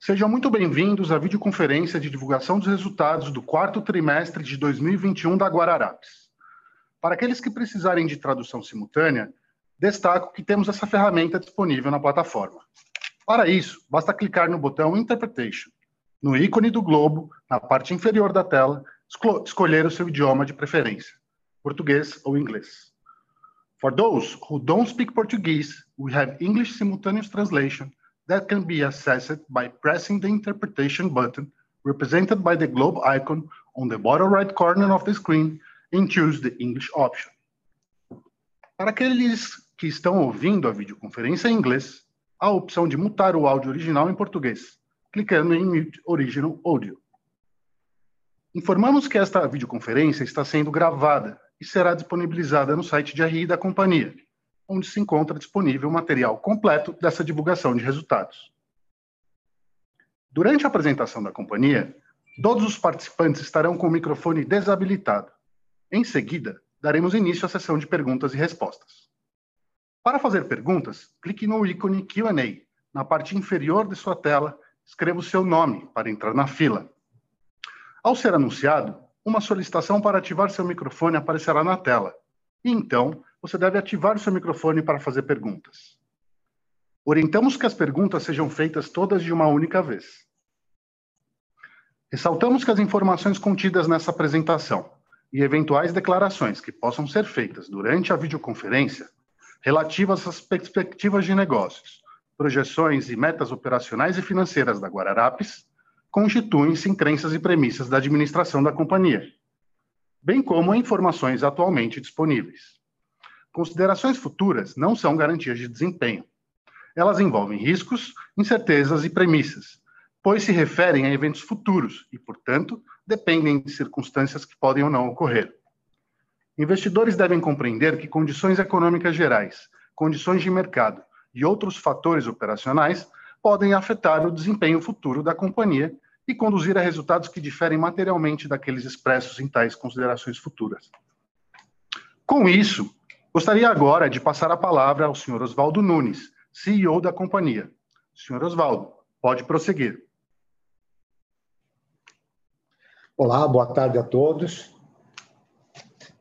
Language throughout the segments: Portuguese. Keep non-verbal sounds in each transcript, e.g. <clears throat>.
Sejam muito bem-vindos à videoconferência de divulgação dos resultados do quarto trimestre de 2021 da Guararapes. Para aqueles que precisarem de tradução simultânea, destaco que temos essa ferramenta disponível na plataforma. Para isso, basta clicar no botão Interpretation, no ícone do globo, na parte inferior da tela, escolher o seu idioma de preferência, português ou inglês. For those who don't speak Portuguese, we have English simultaneous translation that can be accessed by pressing the interpretation button represented by the globe icon on the bottom right corner of the screen and choose the English option. Para aqueles que estão ouvindo a videoconferência em inglês, há a opção de mutar o áudio original em português, clicando em Mute Original Audio. Informamos que esta videoconferência está sendo gravada e será disponibilizada no site de RI da companhia, onde se encontra disponível o material completo dessa divulgação de resultados. Durante a apresentação da companhia, todos os participantes estarão com o microfone desabilitado. Em seguida, daremos início à sessão de perguntas e respostas. Para fazer perguntas, clique no ícone Q&A na parte inferior de sua tela, escreva o seu nome para entrar na fila. Ao ser anunciado, uma solicitação para ativar seu microfone aparecerá na tela. E então, você deve ativar o seu microfone para fazer perguntas. Orientamos que as perguntas sejam feitas todas de uma única vez. Ressaltamos que as informações contidas nessa apresentação e eventuais declarações que possam ser feitas durante a videoconferência relativas às perspectivas de negócios, projeções e metas operacionais e financeiras da Guararapes constituem-se em crenças e premissas da administração da companhia, bem como informações atualmente disponíveis. Considerações futuras não são garantias de desempenho. Elas envolvem riscos, incertezas e premissas, pois se referem a eventos futuros e, portanto, dependem de circunstâncias que podem ou não ocorrer. Investidores devem compreender que condições econômicas gerais, condições de mercado e outros fatores operacionais podem afetar o desempenho futuro da companhia e conduzir a resultados que diferem materialmente daqueles expressos em tais considerações futuras. Com isso, gostaria agora de passar a palavra ao Sr. Oswaldo Nunes, CEO da companhia. Sr. Oswaldo, pode prosseguir. Olá, boa tarde a todos.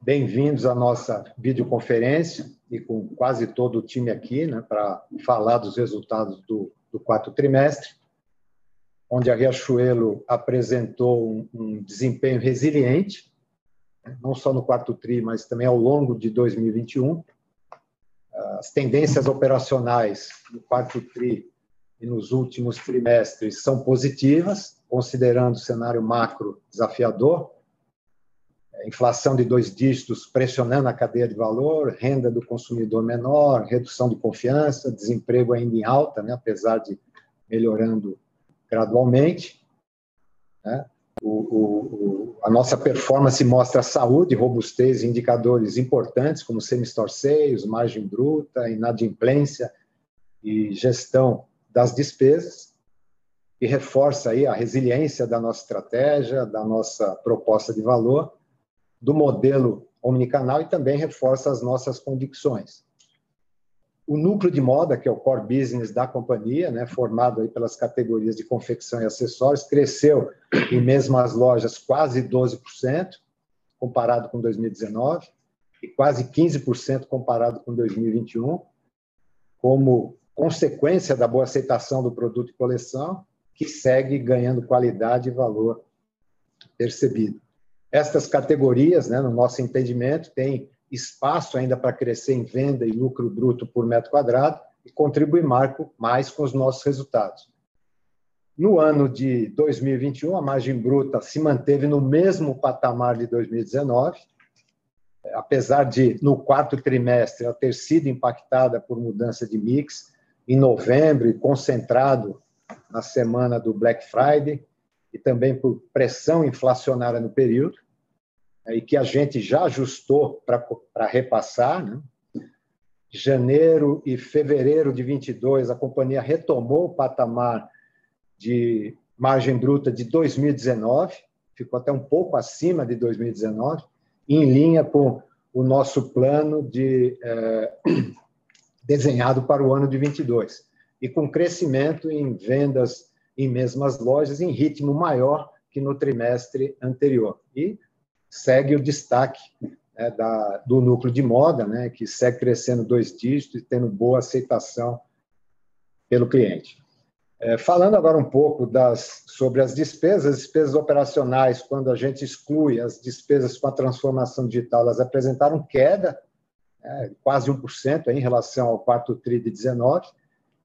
Bem-vindos à nossa videoconferência e com quase todo o time aqui, né, para falar dos resultados do do quarto trimestre, onde a Riachuelo apresentou um, um desempenho resiliente, não só no quarto tri, mas também ao longo de 2021. As tendências operacionais no quarto tri e nos últimos trimestres são positivas, considerando o cenário macro desafiador, inflação de dois dígitos pressionando a cadeia de valor, renda do consumidor menor, redução de confiança, desemprego ainda em alta, né, apesar de melhorando gradualmente. Né? O, o, a nossa performance mostra saúde, robustez indicadores importantes, como semi-store sales, margem bruta, inadimplência e gestão das despesas, e reforça aí a resiliência da nossa estratégia, da nossa proposta de valor do modelo omnicanal e também reforça as nossas convicções. O núcleo de moda, que é o core business da companhia, né, formado aí pelas categorias de confecção e acessórios, cresceu em mesmas lojas quase 12%, comparado com 2019, e quase 15% comparado com 2021, como consequência da boa aceitação do produto e coleção, que segue ganhando qualidade e valor percebido. Estas categorias, né, no nosso entendimento, têm espaço ainda para crescer em venda e lucro bruto por metro quadrado e contribuir marco mais com os nossos resultados. No ano de 2021, a margem bruta se manteve no mesmo patamar de 2019, apesar de, no quarto trimestre, ela ter sido impactada por mudança de mix em novembro e concentrado na semana do Black Friday, e também por pressão inflacionária no período, e que a gente já ajustou para repassar. Né? Janeiro e fevereiro de 22, a companhia retomou o patamar de margem bruta de 2019, ficou até um pouco acima de 2019, em linha com o nosso plano de eh, <clears throat> desenhado para o ano de 22 e com crescimento em vendas em mesmas lojas em ritmo maior que no trimestre anterior. E segue o destaque né, da, do núcleo de moda, né, que segue crescendo dois dígitos e tendo boa aceitação pelo cliente. É, falando agora um pouco das, sobre as despesas, as despesas operacionais, quando a gente exclui as despesas com a transformação digital, elas apresentaram queda, é, quase 1% em relação ao quarto TRI de 19,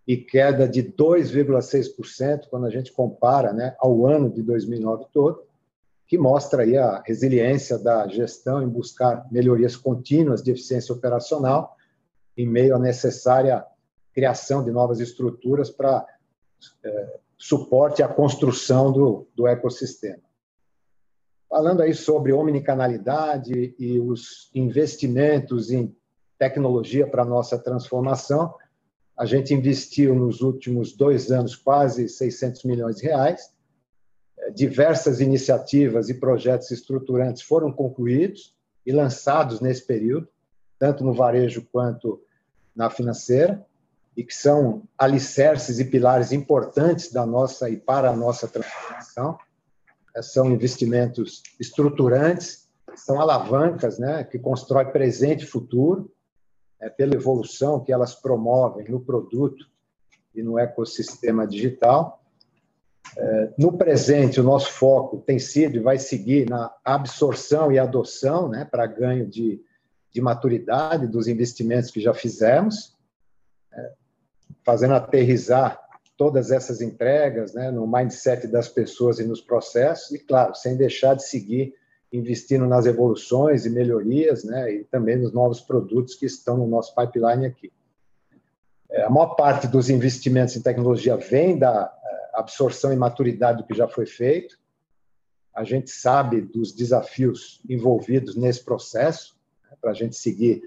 e queda de 2,6% quando a gente compara né, ao ano de 2009 todo, que mostra aí a resiliência da gestão em buscar melhorias contínuas de eficiência operacional em meio à necessária criação de novas estruturas para é, suporte à construção do, do ecossistema. Falando aí sobre omnicanalidade e os investimentos em tecnologia para a nossa transformação, a gente investiu nos últimos dois anos quase 600 milhões de reais. Diversas iniciativas e projetos estruturantes foram concluídos e lançados nesse período, tanto no varejo quanto na financeira e que são alicerces e pilares importantes da nossa e para a nossa transformação. É, são investimentos estruturantes, são alavancas, né, que constrói presente e futuro, é, pela evolução que elas promovem no produto e no ecossistema digital. É, no presente, o nosso foco tem sido e vai seguir na absorção e adoção, né, para ganho de, de maturidade dos investimentos que já fizemos, é, fazendo aterrizar todas essas entregas né, no mindset das pessoas e nos processos, e, claro, sem deixar de seguir investindo nas evoluções e melhorias, né, e também nos novos produtos que estão no nosso pipeline aqui. É, a maior parte dos investimentos em tecnologia vem da absorção e maturidade do que já foi feito. A gente sabe dos desafios envolvidos nesse processo, né, para a gente seguir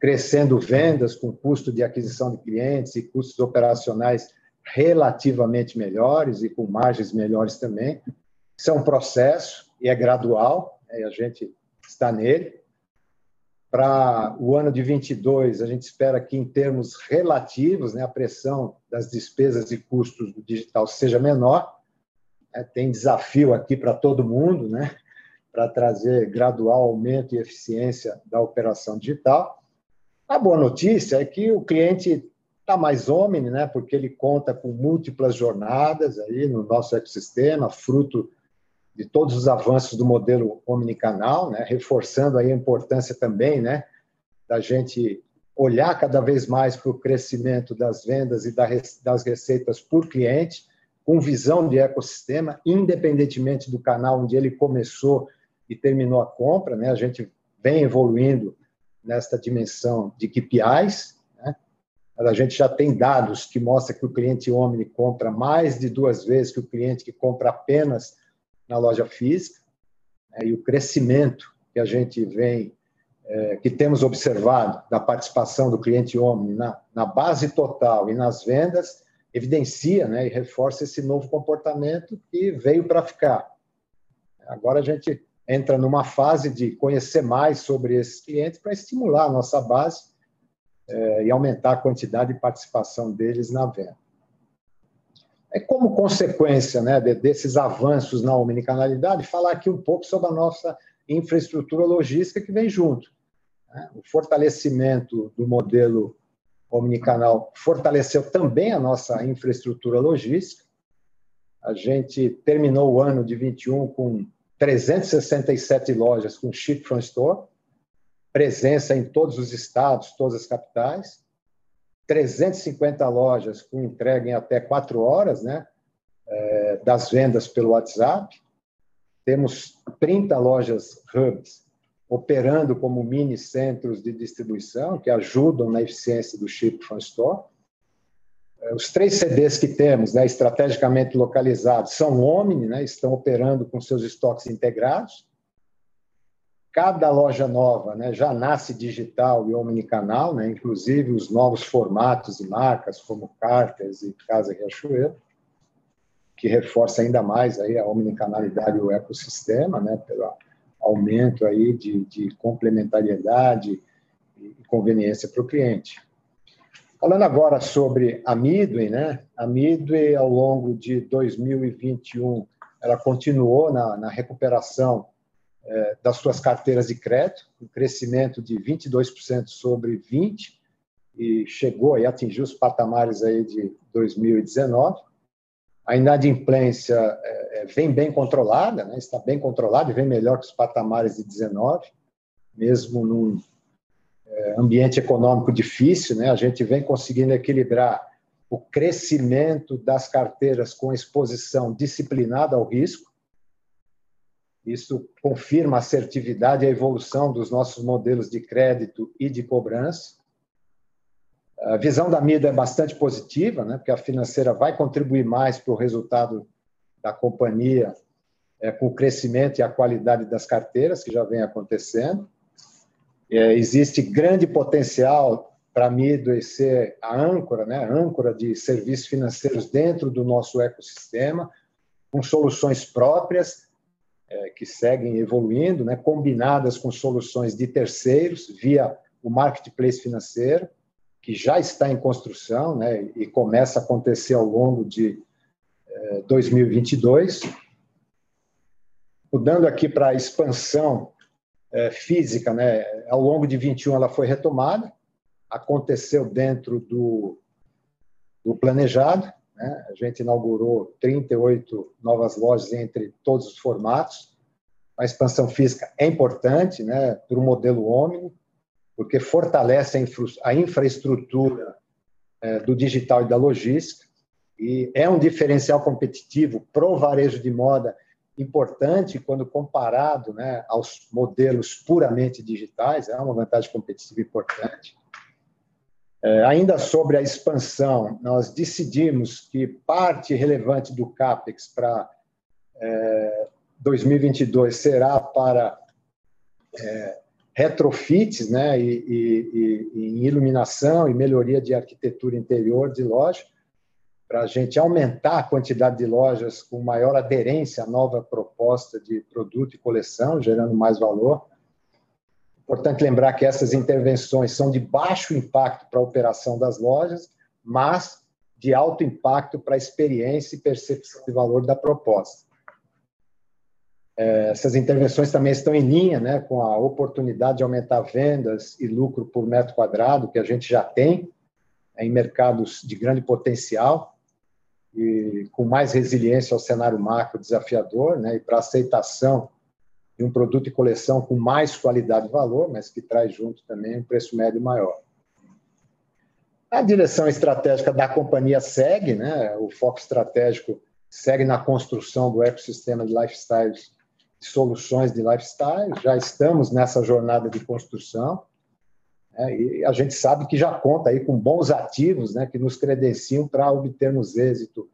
crescendo vendas com custo de aquisição de clientes e custos operacionais relativamente melhores e com margens melhores também. Isso é um processo e é gradual, né, a gente está nele. Para o ano de 22, a gente espera que, em termos relativos, né, a pressão das despesas e custos do digital seja menor. É, tem desafio aqui para todo mundo, né, para trazer gradual aumento e eficiência da operação digital. A boa notícia é que o cliente está mais homem, né? Porque ele conta com múltiplas jornadas aí no nosso ecossistema, fruto de todos os avanços do modelo omnicanal, né? Reforçando aí a importância também, né? Da gente olhar cada vez mais para o crescimento das vendas e das receitas por cliente, com visão de ecossistema, independentemente do canal onde ele começou e terminou a compra, né? A gente vem evoluindo nesta dimensão de KPIs. Né? A gente já tem dados que mostram que o cliente Omni compra mais de duas vezes que o cliente que compra apenas na loja física. Né? E o crescimento que a gente vem, é, que temos observado da participação do cliente Omni na, na base total e nas vendas, evidencia né, e reforça esse novo comportamento que veio para ficar. Agora a gente entra numa fase de conhecer mais sobre esses clientes para estimular a nossa base é, e aumentar a quantidade de participação deles na venda. É como consequência né, de, desses avanços na omnicanalidade, falar aqui um pouco sobre a nossa infraestrutura logística que vem junto. Né? O fortalecimento do modelo omnicanal fortaleceu também a nossa infraestrutura logística. A gente terminou o ano de 21 com 367 lojas com Ship from Store, presença em todos os estados, todas as capitais, 350 lojas com entrega em até quatro horas, né, é, das vendas pelo WhatsApp, temos 30 lojas hubs operando como mini centros de distribuição que ajudam na eficiência do Ship from Store, os três CDs que temos, né, estrategicamente localizados, são Omni, né, estão operando com seus estoques integrados. Cada loja nova né, já nasce digital e omnicanal, né, inclusive os novos formatos e marcas, como Carters e Casa Riachuelo, que reforça ainda mais aí a omnicanalidade e o ecossistema, né, pelo aumento aí de, de complementariedade e conveniência para o cliente. Falando agora sobre a Midway, né? A Midway, ao longo de 2021, ela continuou na, na recuperação das suas carteiras de crédito, um crescimento de 22% sobre 20 e chegou e atingiu os patamares aí de 2019. A inadimplência é, é, vem bem controlada, né? está bem controlada e vem melhor que os patamares de 19, mesmo num é, ambiente econômico difícil, né? A gente vem conseguindo equilibrar o crescimento das carteiras com exposição disciplinada ao risco. Isso confirma a assertividade e a evolução dos nossos modelos de crédito e de cobrança. A visão da MIDA é bastante positiva, né? porque a financeira vai contribuir mais para o resultado da companhia é, com o crescimento e a qualidade das carteiras, que já vem acontecendo. É, existe grande potencial para a Midway ser a âncora, né? a âncora de serviços financeiros dentro do nosso ecossistema, com soluções próprias é, que seguem evoluindo, né? combinadas com soluções de terceiros via o marketplace financeiro que já está em construção né, e começa a acontecer ao longo de 2022. Eh, Mudando aqui para a expansão é, física, né, ao longo de 21 ela foi retomada, aconteceu dentro do, do planejado. Né, a gente inaugurou 38 novas lojas entre todos os formatos. A expansão física é importante né, para o modelo Omni, porque fortalece a, infraestrutura é, do digital e da logística, e é um diferencial competitivo para o varejo de moda importante quando comparado né, aos modelos puramente digitais, é uma vantagem competitiva importante. É, ainda sobre a expansão, nós decidimos que parte relevante do CAPEX para é, 2022 será para é, retrofits né, e, e, e, em iluminação e melhoria de arquitetura interior de loja, para a gente aumentar a quantidade de lojas com maior aderência à nova proposta de produto e coleção, gerando mais valor. Importante lembrar que essas intervenções são de baixo impacto para a operação das lojas, mas de alto impacto para a experiência e percepção de valor da proposta. É, essas intervenções também estão em linha né, com a oportunidade de aumentar vendas e lucro por metro quadrado, que a gente já tem em mercados de grande potencial e com mais resiliência ao cenário macro desafiador, né, e para aceitação de um produto e coleção com mais qualidade e valor, mas que traz junto também um preço médio maior. A direção estratégica da companhia segue, né, o foco estratégico segue na construção do ecossistema de lifestyles soluções de lifestyle, já estamos nessa jornada de construção, né, e a gente sabe que já conta aí com bons ativos né, que nos credenciam para obtermos êxito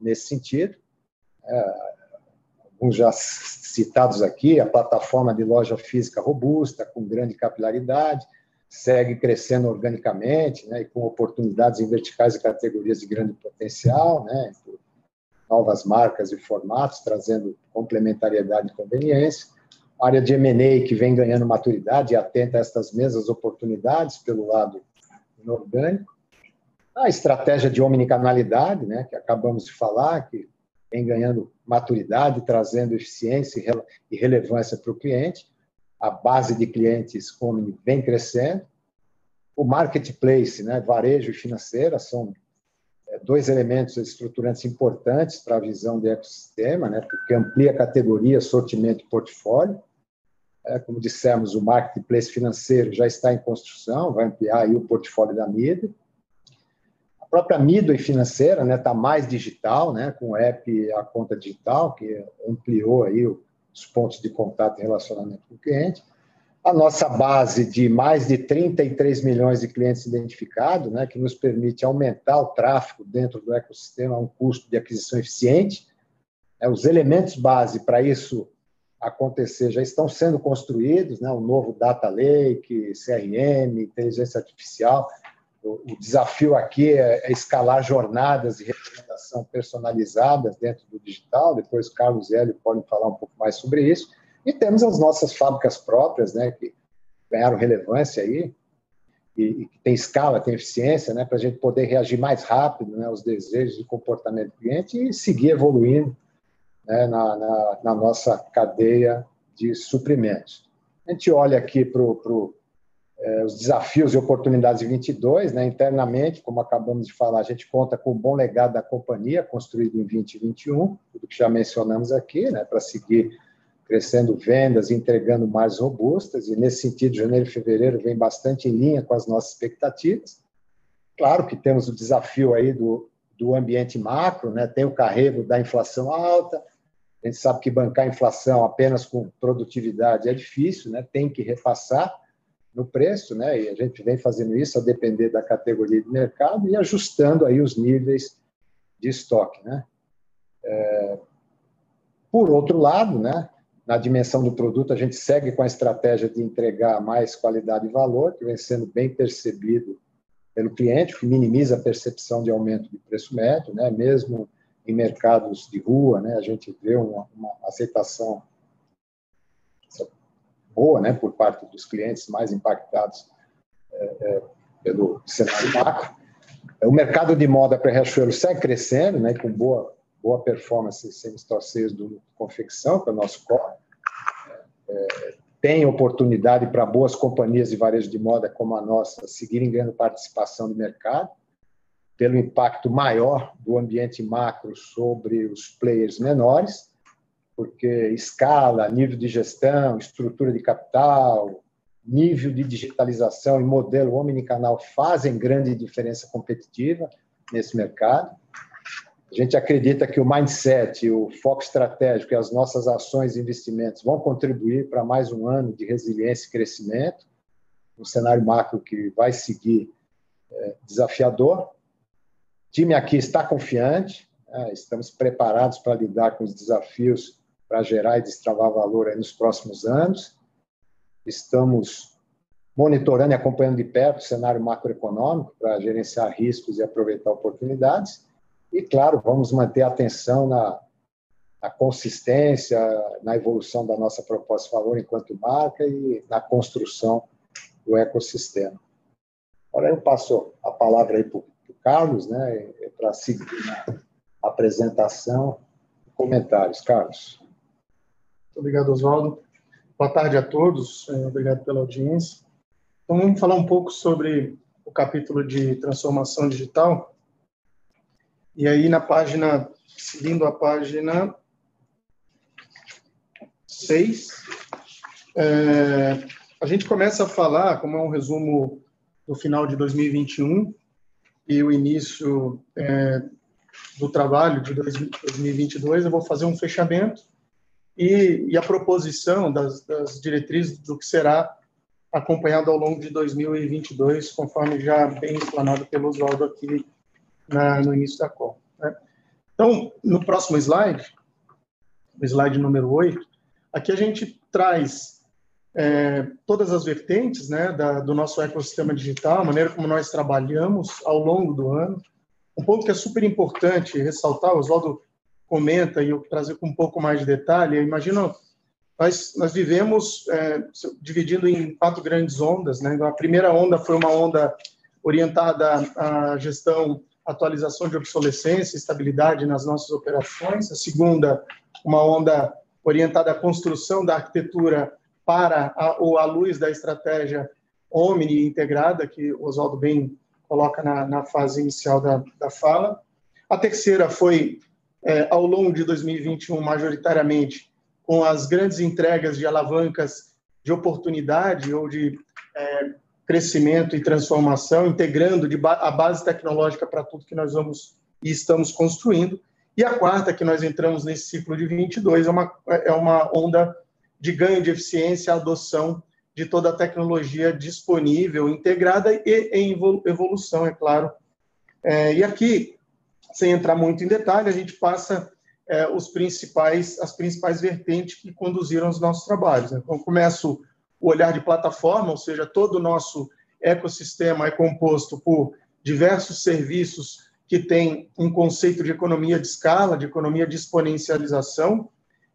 nesse sentido. É, alguns já citados aqui, a plataforma de loja física robusta, com grande capilaridade, segue crescendo organicamente, né, e com oportunidades em verticais e categorias de grande potencial, né, novas marcas e formatos, trazendo complementariedade e conveniência. A área de M&A que vem ganhando maturidade e atenta a estas mesmas oportunidades pelo lado inorgânico. A estratégia de omnicanalidade, né, que acabamos de falar, que vem ganhando maturidade, trazendo eficiência e relevância para o cliente. A base de clientes Omni vem crescendo. O marketplace, né, varejo e financeira, são dois elementos estruturantes importantes para a visão do ecossistema, né, porque amplia a categoria, sortimento e portfólio. É, como dissemos, o marketplace financeiro já está em construção, vai ampliar o portfólio da MIDA. Própria MIDA financeira está né, tá mais digital, né, com o app a conta digital, que ampliou aí os pontos de contato e relacionamento com o cliente a nossa base de mais de 33 milhões de clientes identificados, né, que nos permite aumentar o tráfego dentro do ecossistema a um custo de aquisição eficiente. É, os elementos base para isso acontecer já estão sendo construídos, né, o novo Data Lake, CRM, inteligência artificial. O, o desafio aqui é, é, escalar jornadas de representação personalizadas dentro do digital. Depois, Carlos e Hélio podem falar um pouco mais sobre isso e temos as nossas fábricas próprias, né, que ganharam relevância aí. e, que tem escala, tem eficiência, né, para a gente poder reagir mais rápido né, aos desejos e comportamento do cliente e seguir evoluindo né, na, na, na, nossa cadeia de suprimentos. A gente olha aqui para é, os desafios e oportunidades de 22, né, internamente, como acabamos de falar, a gente conta com um bom legado da companhia, construído em 2021, tudo que já mencionamos aqui, né, para seguir crescendo vendas, entregando mais robustas, e nesse sentido, janeiro e fevereiro vem bastante em linha com as nossas expectativas. Claro que temos o desafio aí do, do ambiente macro, né? tem o carrego da inflação alta, a gente sabe que bancar a inflação apenas com produtividade é difícil, né? tem que repassar no preço, né? e a gente vem fazendo isso a depender da categoria de mercado e ajustando aí os níveis de estoque. Né? É... Por outro lado, né, na dimensão do produto, a gente segue com a estratégia de entregar mais qualidade e valor, que vem sendo bem percebido pelo cliente, que minimiza a percepção de aumento de preço médio, né? mesmo em mercados de rua, né? a gente vê uma, uma aceitação boa né? por parte dos clientes mais impactados é, é, pelo cenário macro. O mercado de moda para Riachuelo segue crescendo, né? com boa boa performance semi-store sales do confecção, que é o nosso core. É, tem oportunidade para boas companhias de varejo de moda como a nossa seguirem ganhando participação do mercado, pelo impacto maior do ambiente macro sobre os players menores, porque escala, nível de gestão, estrutura de capital, nível de digitalização e modelo omnicanal fazem grande diferença competitiva nesse mercado. A gente acredita que o mindset, o foco estratégico e as nossas ações e investimentos vão contribuir para mais um ano de resiliência e crescimento, um cenário macro que vai seguir é, desafiador. O time aqui está confiante, né? estamos preparados para lidar com os desafios para gerar e destravar valor nos próximos anos. Estamos monitorando e acompanhando de perto o cenário macroeconômico para gerenciar riscos e aproveitar oportunidades e, claro, vamos manter atenção na, na consistência, na evolução da nossa proposta de valor enquanto marca e na construção do ecossistema. Agora eu passo a palavra aí para o Carlos, né, para seguir na apresentação e comentários. Carlos. Obrigado, Oswaldo. Boa tarde a todos, é, obrigado pela audiência. Então, vamos falar um pouco sobre o capítulo de transformação digital. E aí, na página, seguindo a página 6, é, a gente começa a falar, como é um resumo do final de 2021 e o início é, do trabalho de 2022, eu vou fazer um fechamento e, e a proposição das, das diretrizes do que será acompanhado ao longo de 2022, conforme já bem explanado pelo Oswaldo aqui na, no início da call. Né? Então, no próximo slide, o slide número 8, aqui a gente traz é, todas as vertentes né, da, do nosso ecossistema digital, a maneira como nós trabalhamos ao longo do ano. Um ponto que é super importante ressaltar, Oswaldo comenta e eu trazer com um pouco mais de detalhe, imagina, nós, nós vivemos é, dividindo em quatro grandes ondas. Né? A primeira onda foi uma onda orientada à gestão atualização de obsolescência, estabilidade nas nossas operações. A segunda, uma onda orientada à construção da arquitetura para a, ou à luz da estratégia Omni integrada, que o Oswaldo bem coloca na, na fase inicial da, da fala. A terceira foi, é, ao longo de 2021, majoritariamente, com as grandes entregas de alavancas de oportunidade ou de é, crescimento e transformação, integrando a base tecnológica para tudo que nós vamos e estamos construindo. E a quarta, que nós entramos nesse ciclo de 22, é uma, é uma onda de ganho de eficiência, adoção de toda a tecnologia disponível, integrada e em evolução, é claro. É, e aqui, sem entrar muito em detalhe, a gente passa é, os principais, as principais vertentes que conduziram os nossos trabalhos. Né? Então, começo o olhar de plataforma, ou seja, todo o nosso ecossistema é composto por diversos serviços que têm um conceito de economia de escala, de economia de exponencialização,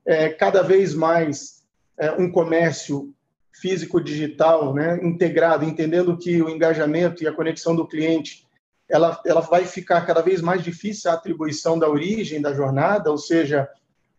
é, cada vez mais é, um comércio físico-digital, né, integrado, entendendo que o engajamento e a conexão do cliente ela, ela vai ficar cada vez mais difícil a atribuição da origem da jornada, ou seja,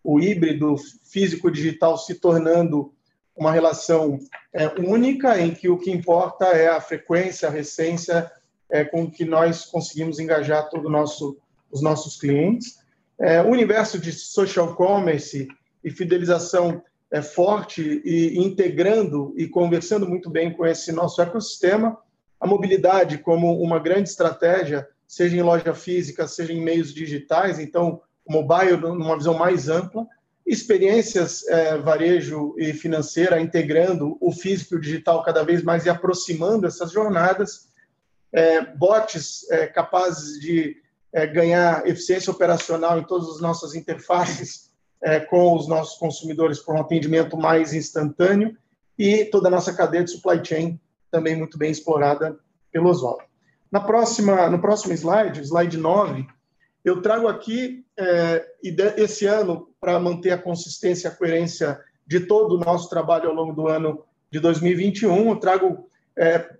o híbrido físico-digital se tornando uma relação é, única, em que o que importa é a frequência, a recência é, com que nós conseguimos engajar todos nosso, os nossos clientes. É, o universo de social commerce e fidelização é forte e integrando e conversando muito bem com esse nosso ecossistema. A mobilidade como uma grande estratégia, seja em loja física, seja em meios digitais, então mobile numa visão mais ampla, experiências é, varejo e financeira integrando o físico e o digital cada vez mais e aproximando essas jornadas, é, bots é, capazes de é, ganhar eficiência operacional em todas as nossas interfaces é, com os nossos consumidores por um atendimento mais instantâneo e toda a nossa cadeia de supply chain também muito bem explorada pelo Oswaldo. Na próxima, no próximo slide, slide 9, eu trago aqui, é, esse ano, para manter a consistência e a coerência de todo o nosso trabalho ao longo do ano de 2021, eu trago é,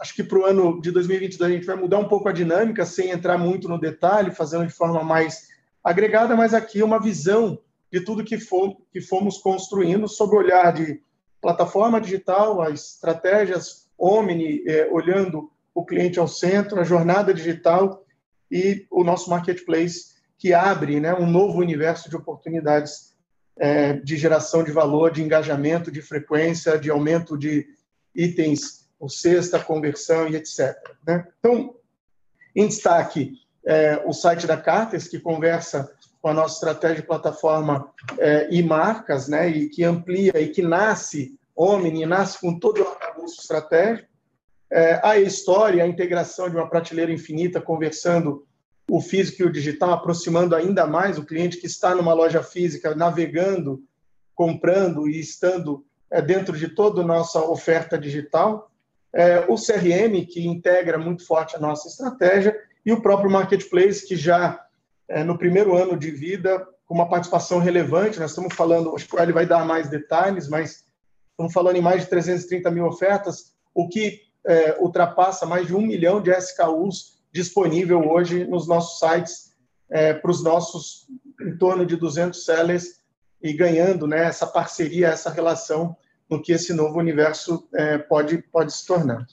acho que para o ano de 2022 a gente vai mudar um pouco a dinâmica, sem entrar muito no detalhe, fazendo de forma mais agregada, mas aqui uma visão de tudo que, for, que fomos construindo sob o olhar de plataforma digital, as estratégias Omni, é, olhando o cliente ao centro, a jornada digital e o nosso marketplace, que abre né, um novo universo de oportunidades é, de geração de valor, de engajamento, de frequência, de aumento de itens o sexta, conversão e etc. Né? Então, em destaque, é, o site da Cartes, que conversa com a nossa estratégia de plataforma é, e marcas, né, e que amplia e que nasce Omni, nasce com todo o arcabouço estratégico. É, a história, a integração de uma prateleira infinita, conversando o físico e o digital, aproximando ainda mais o cliente que está numa loja física, navegando, comprando e estando é, dentro de toda a nossa oferta digital é, o CRM, que integra muito forte a nossa estratégia, e o próprio Marketplace, que já é, no primeiro ano de vida, com uma participação relevante, nós estamos falando, acho que ele vai dar mais detalhes, mas estamos falando em mais de 330 mil ofertas, o que é, ultrapassa mais de um milhão de SKUs disponível hoje nos nossos sites é, para os nossos em torno de 200 sellers e ganhando né, essa parceria, essa relação no que esse novo universo é, pode, pode se tornar.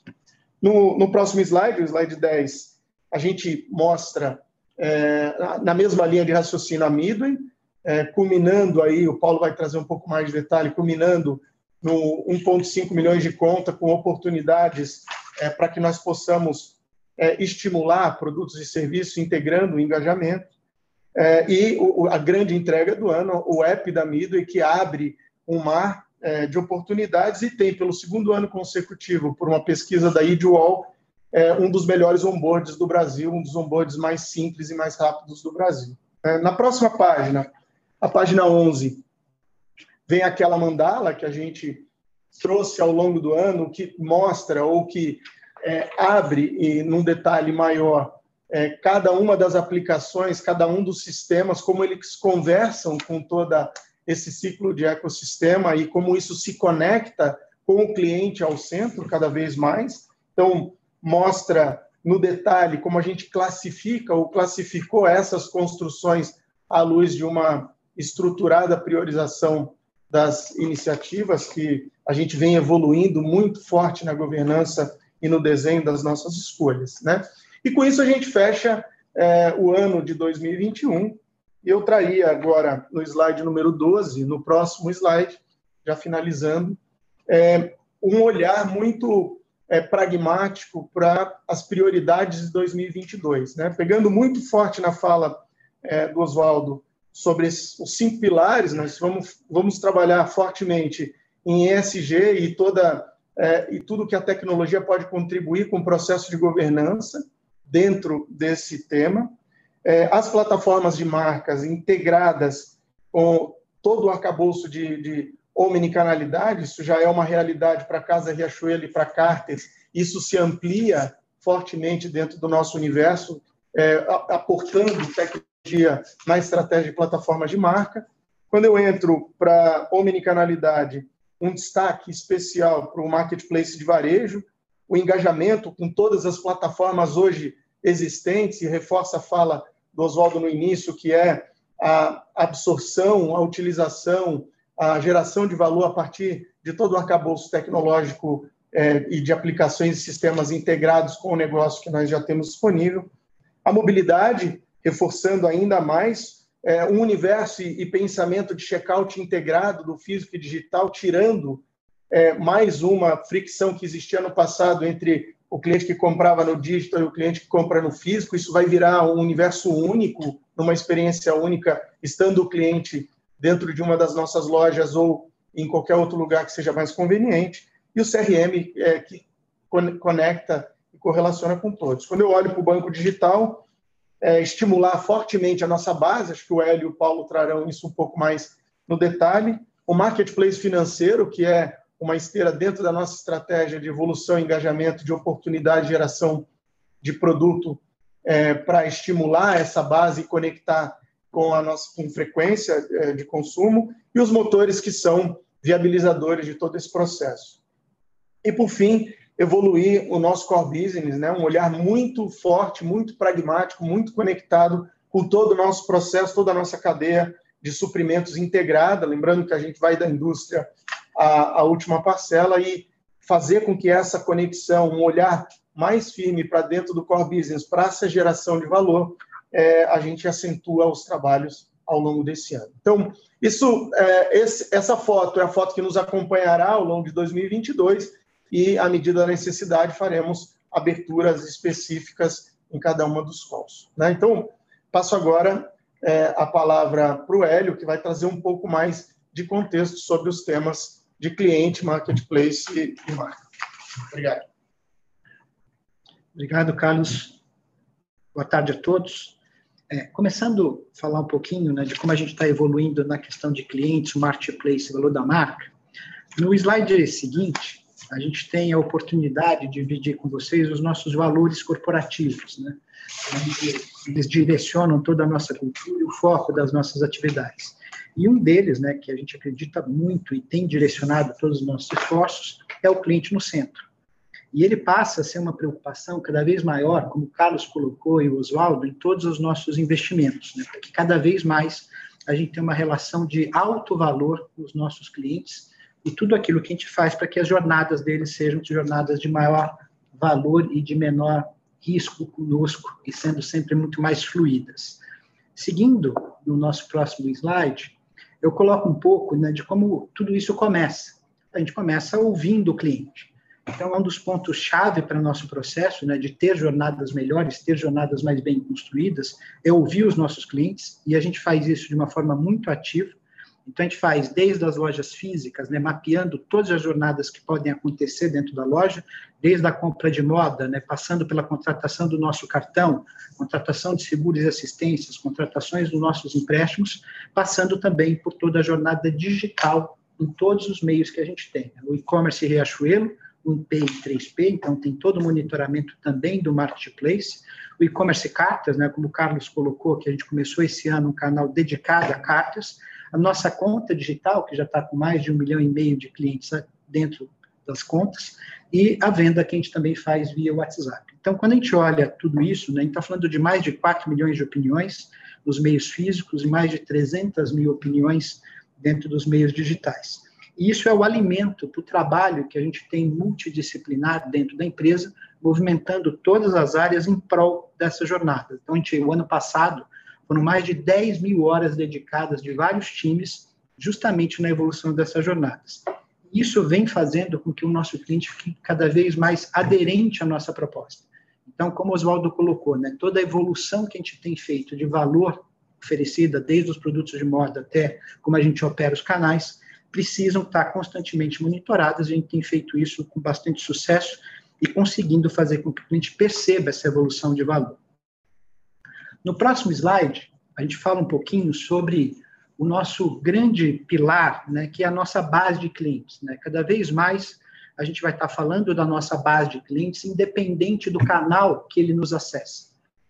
No, no, próximo slide, o slide 10, a gente mostra, é, na mesma linha de raciocínio, a Midway, é, culminando aí, o Paulo vai trazer um pouco mais de detalhe, culminando no 1,5 milhões de conta, com oportunidades é, para que nós possamos é, estimular produtos e serviços, integrando o engajamento. É, e o, a grande entrega do ano, o app da Midway, que abre um mar é, de oportunidades e tem, pelo segundo ano consecutivo, por uma pesquisa da IDWall, é, um dos melhores onboards do Brasil, um dos onboards mais simples e mais rápidos do Brasil. É, na próxima página, a página 11, vem aquela mandala que a gente trouxe ao longo do ano, que mostra ou que é, abre, e num detalhe maior, é, cada uma das aplicações, cada um dos sistemas, como eles conversam com toda esse ciclo de ecossistema e como isso se conecta com o cliente ao centro cada vez mais. Então, mostra no detalhe como a gente classifica ou classificou essas construções à luz de uma estruturada priorização das iniciativas que a gente vem evoluindo muito forte na governança e no desenho das nossas escolhas, né? E com isso a gente fecha é, o ano de 2021 e eu traria agora no slide número 12, no próximo slide, já finalizando, é, um olhar muito é, pragmático para as prioridades de 2022. Né? Pegando muito forte na fala do Oswaldo sobre os cinco pilares, nós vamos, vamos trabalhar fortemente em ESG e, toda, é, e tudo que a tecnologia pode contribuir com o processo de governança dentro desse tema. É, as plataformas de marcas integradas com todo o arcabouço de, de omnicanalidade, isso já é uma realidade para Casa Riachuelo e para Cartes, isso se amplia fortemente dentro do nosso universo, é, aportando tecnologia na estratégia de plataforma de marca. Quando eu entro para omnicanalidade, um destaque especial para o marketplace de varejo, o engajamento com todas as plataformas hoje existentes, e reforça a fala do Oswaldo no início, que é a absorção, a utilização, a geração de valor a partir de todo o arcabouço tecnológico é, e de aplicações e sistemas integrados com o negócio que nós já temos disponível. A mobilidade, reforçando ainda mais é, um universo e, e, pensamento de checkout integrado do físico e digital, tirando é, mais uma fricção que existia no passado entre o cliente que comprava no digital e o cliente que compra no físico. Isso vai virar um universo único, numa experiência única, estando o cliente dentro de uma das nossas lojas ou em qualquer outro lugar que seja mais conveniente. E o CRM é, que conecta e correlaciona com todos. Quando eu olho para o banco digital, é, estimular fortemente a nossa base, acho que o Hélio e o Paulo trarão isso um pouco mais no detalhe. O marketplace financeiro, que é uma esteira dentro da nossa estratégia de evolução, engajamento, de oportunidade, geração de produto é, para estimular essa base e conectar com a nossa com frequência é, de consumo e os motores que são viabilizadores de todo esse processo. E por fim, evoluir o nosso core business, né? um olhar muito forte, muito pragmático, muito conectado com todo o nosso processo, toda a nossa cadeia de suprimentos integrada, lembrando que a gente vai da indústria à, à última parcela e fazer com que essa conexão, um olhar mais firme para dentro do core business, para essa geração de valor, é, a gente acentua os trabalhos ao longo desse ano. Então, isso, é, esse, essa foto é a foto que nos acompanhará ao longo de 2022 e, à medida da necessidade, faremos aberturas específicas em cada uma dos calls. Né? Então, passo agora é, a palavra para o Hélio, que vai trazer um pouco mais de contexto sobre os temas de cliente, marketplace e, e marca. Obrigado. Obrigado, Carlos. Boa tarde a todos. É, começando a falar um pouquinho né, de como a gente está evoluindo na questão de clientes, marketplace, valor da marca. No slide seguinte, a gente tem a oportunidade de dividir com vocês os nossos valores corporativos, né? Eles direcionam toda a nossa cultura e o foco das nossas atividades. E um deles, né, que a gente acredita muito e tem direcionado todos os nossos esforços, é o cliente no centro. E ele passa a ser uma preocupação cada vez maior, como o Carlos colocou e o Oswaldo, em todos os nossos investimentos, né, para que cada vez mais a gente tenha uma relação de alto valor com os nossos clientes e tudo aquilo que a gente faz para que as jornadas deles sejam jornadas de maior valor e de menor risco conosco e sendo sempre muito mais fluídas. Seguindo no nosso próximo slide, eu coloco um pouco né, de como tudo isso começa. A gente começa ouvindo o cliente. Então, é um dos pontos-chave para o nosso processo, né, de ter jornadas melhores, ter jornadas mais bem construídas, é ouvir os nossos clientes, e a gente faz isso de uma forma muito ativa, então, a gente faz desde as lojas físicas, né, mapeando todas as jornadas que podem acontecer dentro da loja, desde a compra de moda, né, passando pela contratação do nosso cartão, contratação de seguros e assistências, contratações dos nossos empréstimos, passando também por toda a jornada digital em todos os meios que a gente tem. O e-commerce Riachuelo, o Pay 3P, então tem todo o monitoramento também do marketplace. O e-commerce cartas, né, como o Carlos colocou, que a gente começou esse ano um canal dedicado a cartas, a nossa conta digital, que já está com mais de um milhão e meio de clientes dentro das contas, e a venda que a gente também faz via WhatsApp. Então, quando a gente olha tudo isso, né, a gente está falando de mais de 4 milhões de opiniões nos meios físicos e mais de 300 mil opiniões dentro dos meios digitais. E isso é o alimento para o trabalho que a gente tem multidisciplinar dentro da empresa, movimentando todas as áreas em prol dessa jornada. Então, a gente, o ano passado, foram mais de 10 mil horas dedicadas de vários times justamente na evolução dessas jornadas. Isso vem fazendo com que o nosso cliente fique cada vez mais aderente à nossa proposta. Então, como o Oswaldo colocou, né, toda a evolução que a gente tem feito de valor oferecida, desde os produtos de moda até como a gente opera os canais, precisam estar constantemente monitoradas. A gente tem feito isso com bastante sucesso e conseguindo fazer com que o cliente perceba essa evolução de valor. No próximo slide, a gente fala um pouquinho sobre o nosso grande pilar, né, que é a nossa base de clientes. Né? Cada vez mais a gente vai estar falando da nossa base de clientes, independente do canal que ele nos acessa.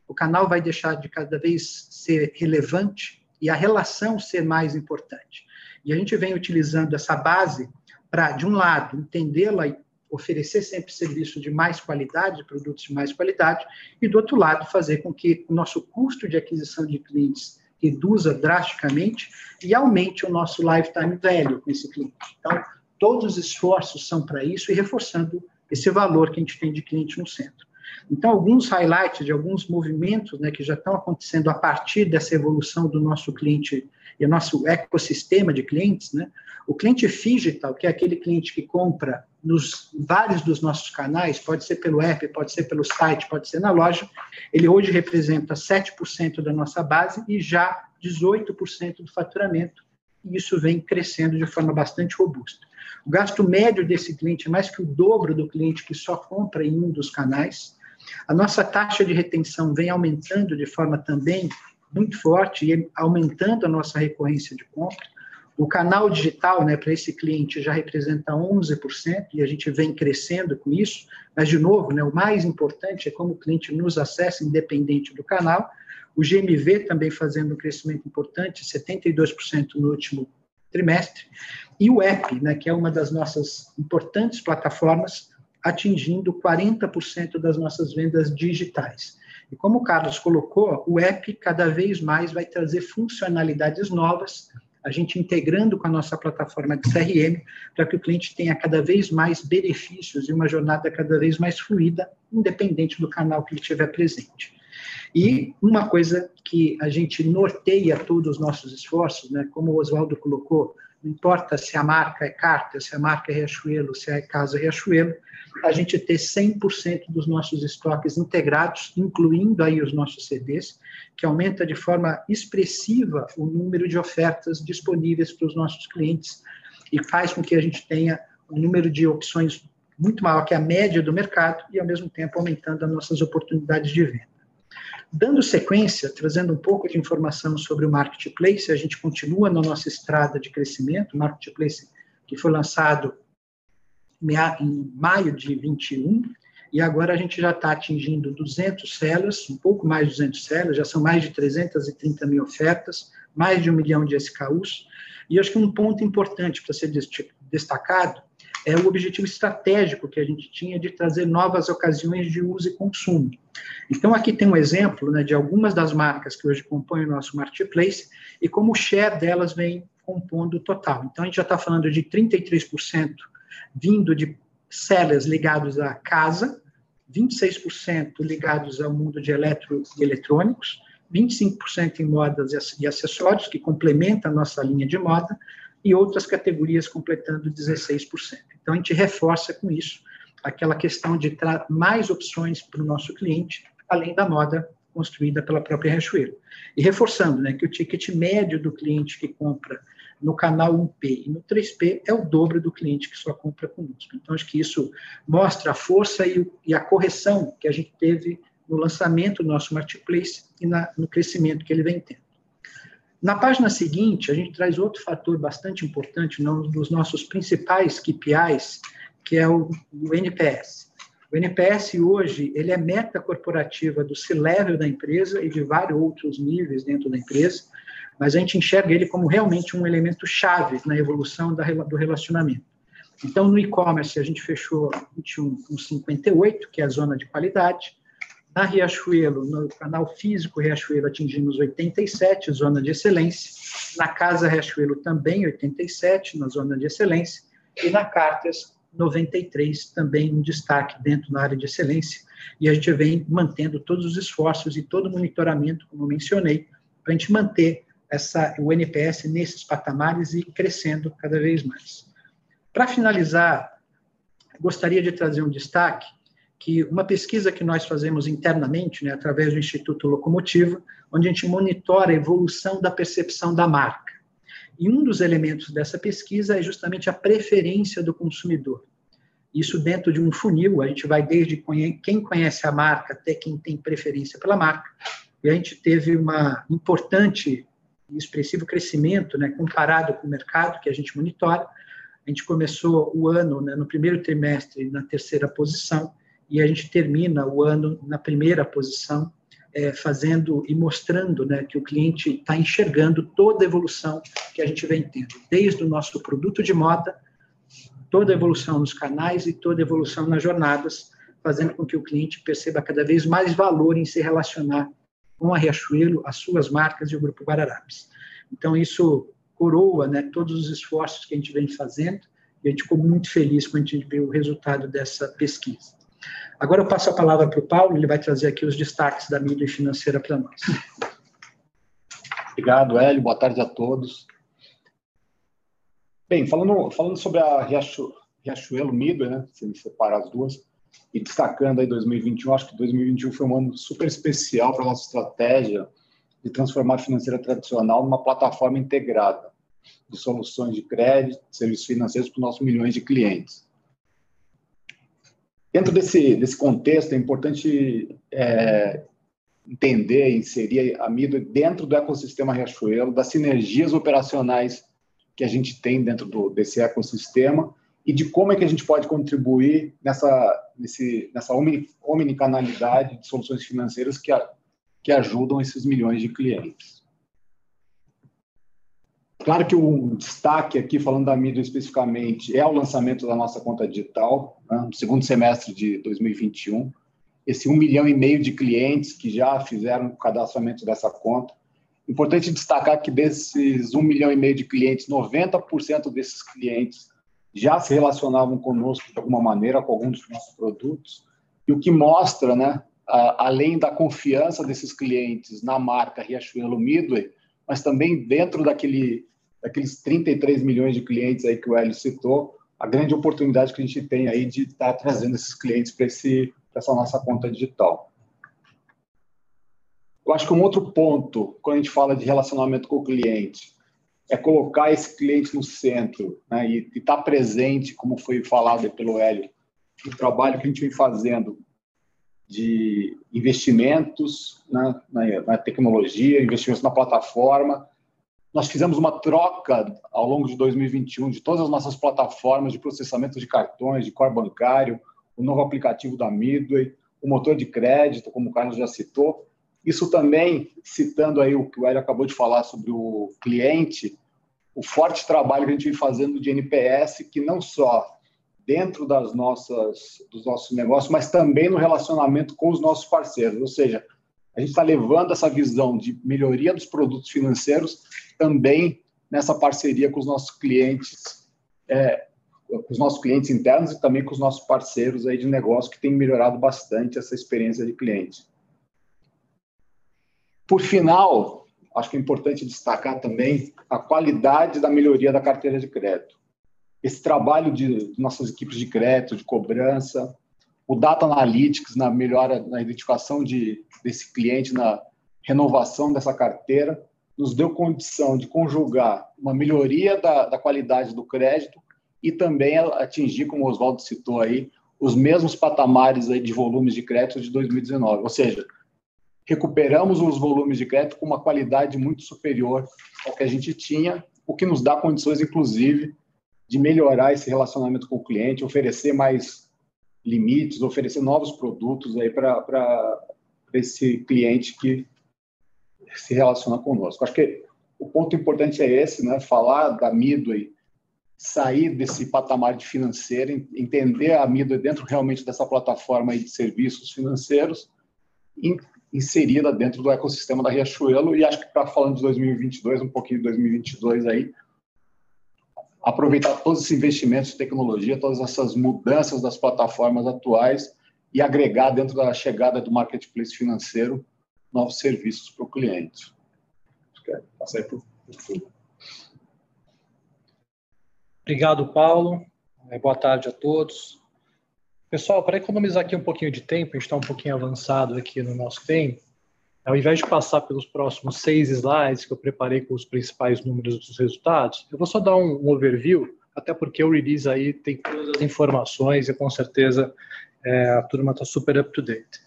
O canal vai deixar de cada vez ser relevante e a relação ser mais importante. E a gente vem utilizando essa base para, de um lado, entendê-la e oferecer sempre serviço de mais qualidade, produtos de mais qualidade, e do outro lado, fazer com que o nosso custo de aquisição de clientes reduza drasticamente e aumente o nosso lifetime value com esse cliente. Então, todos os esforços são para isso e reforçando esse valor que a gente tem de cliente no centro. Então, alguns highlights de alguns movimentos né, que já estão acontecendo a partir dessa evolução do nosso cliente e nosso ecossistema de clientes, né? O cliente digital, que é aquele cliente que compra nos vários dos nossos canais, pode ser pelo app, pode ser pelo site, pode ser na loja, ele hoje representa 7% da nossa base e já 18% do faturamento, e isso vem crescendo de forma bastante robusta. O gasto médio desse cliente é mais que o dobro do cliente que só compra em um dos canais. A nossa taxa de retenção vem aumentando de forma também muito forte e aumentando a nossa recorrência de compra. O canal digital, né, para esse cliente já representa 11% e a gente vem crescendo com isso, mas, de novo, né, o mais importante é como o cliente nos acessa, independente do canal. O GMV também fazendo um crescimento importante, 72% no último trimestre. E o app, né, que é uma das nossas importantes plataformas, atingindo 40% das nossas vendas digitais. E como o Carlos colocou, o app cada vez mais vai trazer funcionalidades novas a gente integrando com a nossa plataforma de CRM, para que o cliente tenha cada vez mais benefícios e uma jornada cada vez mais fluida, independente do canal que ele estiver presente. E uma coisa que a gente norteia todos os nossos esforços, né, como o Oswaldo colocou, não importa se a marca é Carta, se a marca é Riachuelo, se é Casa Riachuelo, a gente ter 100% dos nossos estoques integrados, incluindo aí os nossos CDs, que aumenta de forma expressiva o número de ofertas disponíveis para os nossos clientes e faz com que a gente tenha um número de opções muito maior que a média do mercado e, ao mesmo tempo, aumentando as nossas oportunidades de venda. Dando sequência, trazendo um pouco de informação sobre o Marketplace, a gente continua na nossa estrada de crescimento, o Marketplace que foi lançado em maio de 21, e agora a gente já está atingindo 200 sellers, um pouco mais de 200 sellers, já são mais de 330 mil ofertas, mais de um milhão de SKUs, e acho que um ponto importante para ser destacado é o objetivo estratégico que a gente tinha de trazer novas ocasiões de uso e consumo. Então, aqui tem um exemplo né, de algumas das marcas que hoje compõem o nosso marketplace e como o share delas vem compondo o total. Então, a gente já está falando de 33% vindo de sellers ligados à casa, 26% ligados ao mundo de eletro e eletrônicos, 25% em modas e acessórios, que complementa a nossa linha de moda, e outras categorias completando 16%. Então, a gente reforça com isso aquela questão de ter mais opções para o nosso cliente, além da moda construída pela própria Riachuelo. E reforçando né, que o ticket médio do cliente que compra no canal 1P e no 3P é o dobro do cliente que só compra conosco. Então, acho que isso mostra a força e, e a correção que a gente teve no lançamento do nosso marketplace e na, no crescimento que ele vem tendo. Na página seguinte, a gente traz outro fator bastante importante, um dos nossos principais KPIs, que é o, o NPS. O NPS hoje, ele é meta corporativa do C-level da empresa e de vários outros níveis dentro da empresa, mas a gente enxerga ele como realmente um elemento chave na evolução da, do relacionamento. Então, no e-commerce, a gente fechou 21 com 58, que é a zona de qualidade. Na Riachuelo, no canal físico Riachuelo, atingimos 87, zona de excelência. Na Casa Riachuelo, também 87, na zona de excelência. E na Cartas, 93, também um destaque dentro da área de excelência. E a gente vem mantendo todos os esforços e todo o monitoramento, como mencionei, para a gente manter essa, o NPS nesses patamares e crescendo cada vez mais. Para finalizar, gostaria de trazer um destaque que uma pesquisa que nós fazemos internamente, né, através do Instituto Locomotiva, onde a gente monitora a evolução da percepção da marca. E um dos elementos dessa pesquisa é justamente a preferência do consumidor. Isso dentro de um funil, a gente vai desde quem conhece a marca até quem tem preferência pela marca. E a gente teve uma importante e expressivo crescimento, né, comparado com o mercado que a gente monitora. A gente começou o ano né, no primeiro trimestre na terceira posição e a gente termina o ano na primeira posição, é, fazendo e mostrando né, que o cliente está enxergando toda a evolução que a gente vem tendo, desde o nosso produto de moda, toda a evolução nos canais e toda a evolução nas jornadas, fazendo com que o cliente perceba cada vez mais valor em se relacionar com a Riachuelo, as suas marcas e o Grupo Guararapes. Então, isso coroa né, todos os esforços que a gente vem fazendo e a gente ficou muito feliz quando a gente viu o resultado dessa pesquisa. Agora eu passo a palavra para o Paulo, ele vai trazer aqui os destaques da mídia financeira para nós. Obrigado, Hélio. Boa tarde a todos. Bem, falando, falando sobre a Riachu, Riachuelo Midway, né, se me separar as duas, e destacando aí 2021, acho que 2021 foi um ano super especial para a nossa estratégia de transformar a financeira tradicional numa plataforma integrada de soluções de crédito, serviços financeiros para os nossos milhões de clientes. Dentro desse, desse contexto, é importante é, entender e inserir a Mido dentro do ecossistema Riachuelo, das sinergias operacionais que a gente tem dentro do, desse ecossistema e de como é que a gente pode contribuir nessa, nesse, nessa omnicanalidade de soluções financeiras que, a, que ajudam esses milhões de clientes. Claro que o destaque aqui, falando da mídia especificamente, é o lançamento da nossa conta digital, né, no segundo semestre de 2021. Esse um milhão e meio de clientes que já fizeram o cadastramento dessa conta. Importante destacar que desses um milhão e meio de clientes, 90% desses clientes já se relacionavam conosco de alguma maneira com algum dos nossos produtos. E o que mostra, né, além da confiança desses clientes na marca Riachuelo Midway, mas também dentro daquele, daqueles 33 milhões de clientes aí que o Hélio citou, a grande oportunidade que a gente tem aí de estar tá trazendo esses clientes para essa nossa conta digital. Eu acho que um outro ponto, quando a gente fala de relacionamento com o cliente, é colocar esse cliente no centro né, e estar tá presente, como foi falado pelo Hélio, no trabalho que a gente vem fazendo de investimentos né, na, na, tecnologia, investimentos na plataforma. Nós fizemos uma troca ao longo de 2021 de todas as nossas plataformas de processamento de cartões, de core bancário, o novo aplicativo da Midway, o motor de crédito, como o Carlos já citou. Isso também, citando aí o que o Hélio acabou de falar sobre o cliente, o forte trabalho que a gente vem fazendo de NPS, que não só dentro das nossas, dos nossos negócios, mas também no relacionamento com os nossos parceiros. Ou seja, a gente está levando essa visão de melhoria dos produtos financeiros também nessa parceria com os nossos clientes, é, com os nossos clientes internos e também com os nossos parceiros aí de negócio que têm melhorado bastante essa experiência de cliente. Por final, acho que é importante destacar também a qualidade da melhoria da carteira de crédito esse trabalho de, nossas equipes de crédito, de cobrança, o Data Analytics na melhora, na identificação de, desse cliente, na renovação dessa carteira, nos deu condição de conjugar uma melhoria da, da qualidade do crédito e também atingir, como o Oswaldo citou aí, os mesmos patamares aí de volumes de crédito de 2019. Ou seja, recuperamos os volumes de crédito com uma qualidade muito superior ao que a gente tinha, o que nos dá condições, inclusive, de melhorar esse relacionamento com o cliente, oferecer mais limites, oferecer novos produtos aí para esse cliente que se relaciona conosco. Acho que o ponto importante é esse, né? Falar da Midway, sair desse patamar de financeiro, entender a Midway dentro realmente dessa plataforma de serviços financeiros, inserida dentro do ecossistema da Riachuelo. E acho que para falando de 2022, um pouquinho de 2022 aí, aproveitar todos esses investimentos de tecnologia, todas essas mudanças das plataformas atuais e agregar dentro da chegada do marketplace financeiro novos serviços para o cliente. Passar para o Obrigado, Paulo. É, boa tarde a todos. Pessoal, para economizar aqui um pouquinho de tempo, a gente está um pouquinho avançado aqui no nosso tempo, ao invés de passar pelos próximos seis slides que eu preparei com os principais números dos resultados, eu vou só dar um, overview, até porque o release aí tem todas as informações e com certeza é, a turma está super up to date.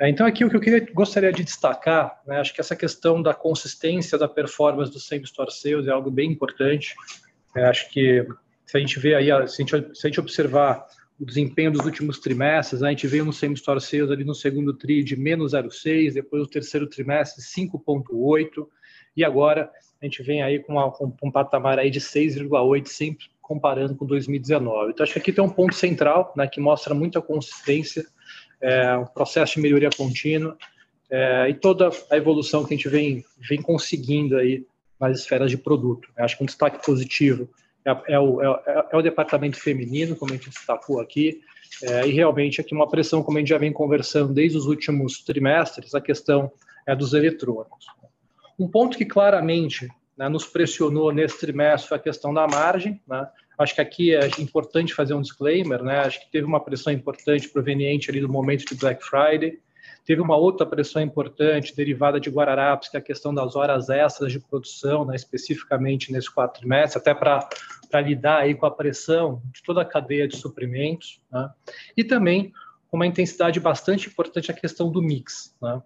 É, então, aqui o que eu queria, gostaria de destacar, né, acho que essa questão da consistência da performance do Same Store Sales é algo bem importante. É, acho que se a gente vê aí, se a gente, se a gente observar o desempenho dos últimos trimestres, a gente veio no same store sales ali no segundo tri de menos 0,6, depois o terceiro trimestre 5,8 e agora a gente vem aí com, uma, com um patamar aí de 6,8, sempre comparando com 2019. Então, acho que aqui tem um ponto central, né, que mostra muita consistência, é, um processo de melhoria contínua é, e toda a evolução que a gente vem, vem conseguindo aí nas esferas de produto. Eu acho que um destaque positivo é, é, o, é, é, o departamento feminino, como a gente destacou aqui, é, e realmente aqui uma pressão, como a gente já vem conversando desde os últimos trimestres, a questão é dos eletrônicos. Um ponto que claramente né, nos pressionou nesse trimestre foi a questão da margem. Né? Acho que aqui é importante fazer um disclaimer, né? acho que teve uma pressão importante proveniente ali do momento de Black Friday, Teve uma outra pressão importante derivada de Guararapes, que é a questão das horas extras de produção, né, especificamente nesse quatrimestre, até para lidar aí com a pressão de toda a cadeia de suprimentos. Né, e também uma intensidade bastante importante a questão do mix. Né.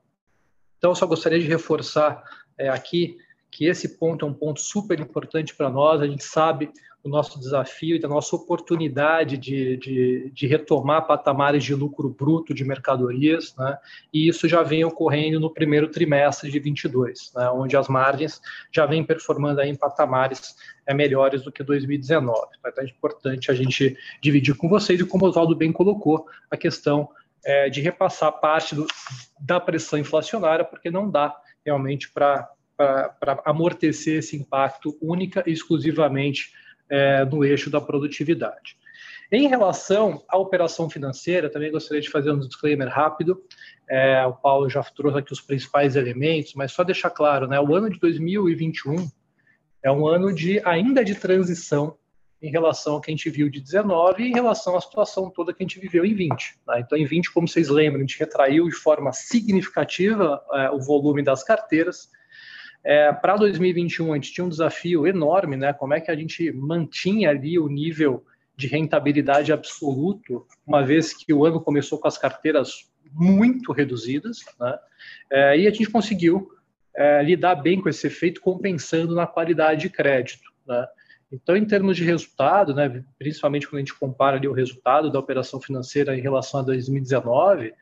Então, eu só gostaria de reforçar é, aqui que esse ponto é um ponto super importante para nós. A gente sabe o nosso desafio e da nossa oportunidade de, de, de, retomar patamares de lucro bruto de mercadorias, né? e isso já vem ocorrendo no primeiro trimestre de 22, né? onde as margens já vêm performando em patamares é, melhores do que 2019. Então é importante a gente dividir com vocês, e como o Oswaldo bem colocou, a questão é, de repassar parte do, da pressão inflacionária, porque não dá realmente para amortecer esse impacto única e exclusivamente é, no eixo da produtividade. Em relação à operação financeira, também gostaria de fazer um disclaimer rápido. É, o Paulo já trouxe aqui os principais elementos, mas só deixar claro, né, o ano de 2021 é um ano de ainda de transição em relação ao que a gente viu de 19 e em relação à situação toda que a gente viveu em 20. Né? Então, em 20, como vocês lembram, a gente retraiu de forma significativa é, o volume das carteiras, é, Para 2021, a gente tinha um desafio enorme, né? Como é que a gente mantinha ali o nível de rentabilidade absoluto, uma vez que o ano começou com as carteiras muito reduzidas, né? É, e a gente conseguiu é, lidar bem com esse efeito, compensando na qualidade de crédito, né? Então, em termos de resultado, né, principalmente quando a gente compara ali o resultado da operação financeira em relação a 2019,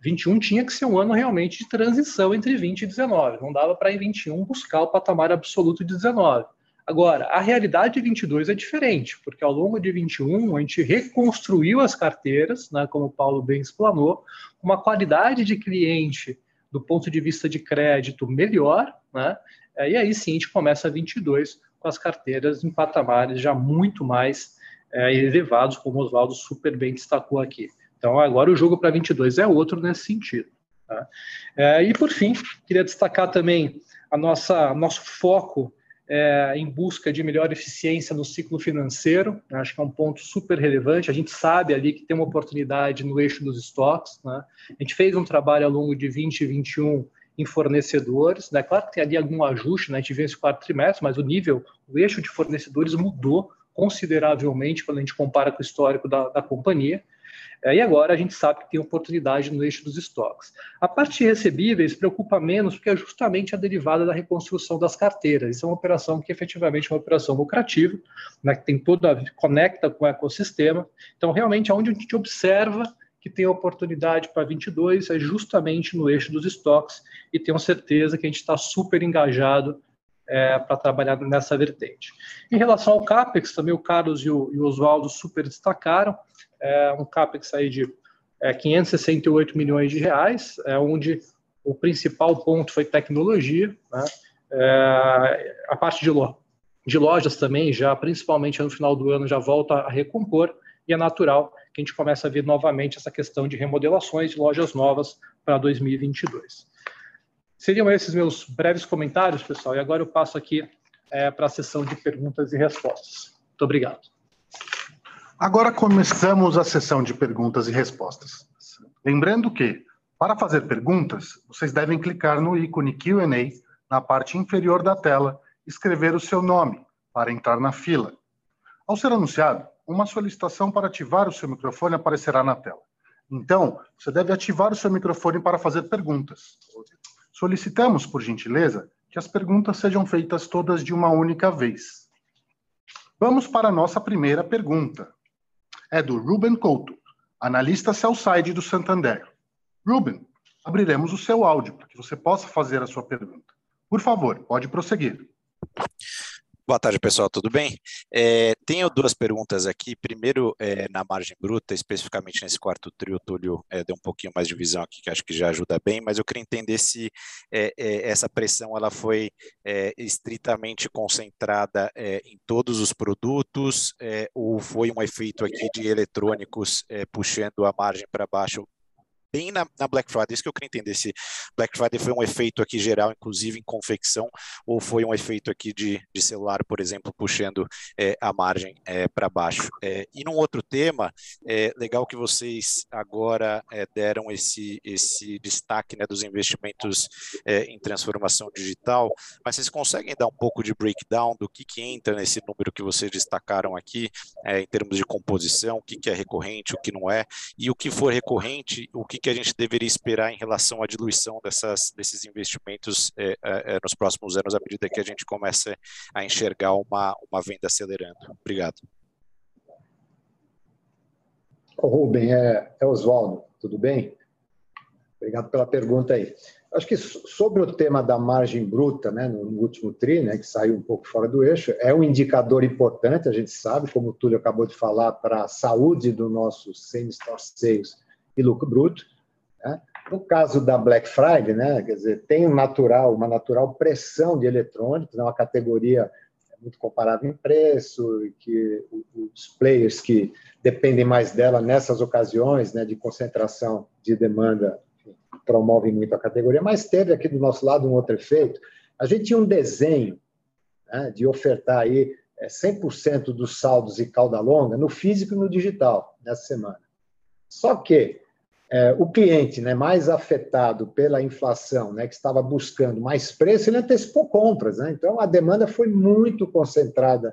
21 tinha que ser um ano realmente de transição entre 20 e 19. Não dava para em 21 buscar o patamar absoluto de 19. Agora, a realidade de 22 é diferente, porque ao longo de 21 a gente reconstruiu as carteiras, né, como o Paulo bem explanou, uma qualidade de cliente do ponto de vista de crédito melhor, né, e aí sim a gente começa a 22 com as carteiras em patamares já muito mais é, elevados, como o Oswaldo super bem destacou aqui. Então, agora o jogo para 22 é outro nesse sentido. Tá? É, e, por fim, queria destacar também a nossa nosso foco é, em busca de melhor eficiência no ciclo financeiro. Né? Acho que é um ponto super relevante. A gente sabe ali que tem uma oportunidade no eixo dos estoques. Né? A gente fez um trabalho ao longo de 2021 em fornecedores. Né? Claro que tem ali algum ajuste, né? a gente vê esse quarto trimestre, mas o nível, o eixo de fornecedores mudou consideravelmente quando a gente compara com o histórico da, da companhia. É, e agora a gente sabe que tem oportunidade no eixo dos estoques. A parte de recebíveis preocupa menos, porque é justamente a derivada da reconstrução das carteiras. Isso é uma operação que efetivamente é uma operação lucrativa, né, que tem toda conecta com o ecossistema. Então, realmente, onde a gente observa que tem oportunidade para 22 é justamente no eixo dos estoques, e tenho certeza que a gente está super engajado é, para trabalhar nessa vertente. Em relação ao CAPEX, também o Carlos e o, e o Oswaldo super destacaram, é um CAPEX aí de é, 568 milhões de reais, é, onde o principal ponto foi tecnologia, né? é, a parte de, lo, de lojas também, já principalmente no final do ano, já volta a recompor, e é natural que a gente comece a ver novamente essa questão de remodelações de lojas novas para 2022. Seriam esses meus breves comentários, pessoal, e agora eu passo aqui é, para a sessão de perguntas e respostas. Muito obrigado. Agora começamos a sessão de perguntas e respostas. Lembrando que, para fazer perguntas, vocês devem clicar no ícone QA na parte inferior da tela e escrever o seu nome para entrar na fila. Ao ser anunciado, uma solicitação para ativar o seu microfone aparecerá na tela. Então, você deve ativar o seu microfone para fazer perguntas. Solicitamos, por gentileza, que as perguntas sejam feitas todas de uma única vez. Vamos para a nossa primeira pergunta. É do Ruben Couto, analista sell-side do Santander. Ruben, abriremos o seu áudio para que você possa fazer a sua pergunta. Por favor, pode prosseguir. Boa tarde, pessoal, tudo bem? É, tenho duas perguntas aqui. Primeiro, é, na margem bruta, especificamente nesse quarto trio, o Túlio é, deu um pouquinho mais de visão aqui, que acho que já ajuda bem, mas eu queria entender se é, é, essa pressão ela foi é, estritamente concentrada em todos os produtos ou foi um efeito aqui de eletrônicos puxando a margem para baixo na, na, Black Friday. Isso que eu queria entender se Black Friday foi um efeito aqui geral, inclusive em confecção, ou foi um efeito aqui de, de celular, por exemplo, puxando é, a margem é, para baixo. É, e num outro tema, é legal que vocês agora é, deram esse, esse destaque né, dos investimentos é, em transformação digital, mas vocês conseguem dar um pouco de breakdown do que, que entra nesse número que vocês destacaram aqui, em termos de composição, o que, que é recorrente, o que não é, e o que for recorrente, o que que, que a gente deveria esperar em relação à diluição dessas, desses investimentos é, é, é, nos próximos anos, à medida que a gente começa a enxergar uma, uma venda acelerando? Obrigado. Rubem, é, é Oswaldo, tudo bem? Obrigado pela pergunta aí. Acho que sobre o tema da margem bruta, né, no último TRI, né, que saiu um pouco fora do eixo, é um indicador importante, a gente sabe, como o Túlio acabou de falar, para a saúde do nosso same-store sales e lucro bruto. Né? No caso da Black Friday, né, quer dizer, tem um natural, uma natural pressão de eletrônicos, é uma categoria muito comparável em preço, e que os players que dependem mais dela nessas ocasiões né, de concentração de demanda promovem muito a categoria, mas teve aqui do nosso lado um outro efeito. A gente tinha um desenho né, de ofertar aí 100% é, dos saldos e cauda longa no físico e no digital nessa semana. Só que é, o cliente né, mais afetado pela inflação, né, que estava buscando mais preço, ele antecipou compras. Né? Então, a demanda foi muito concentrada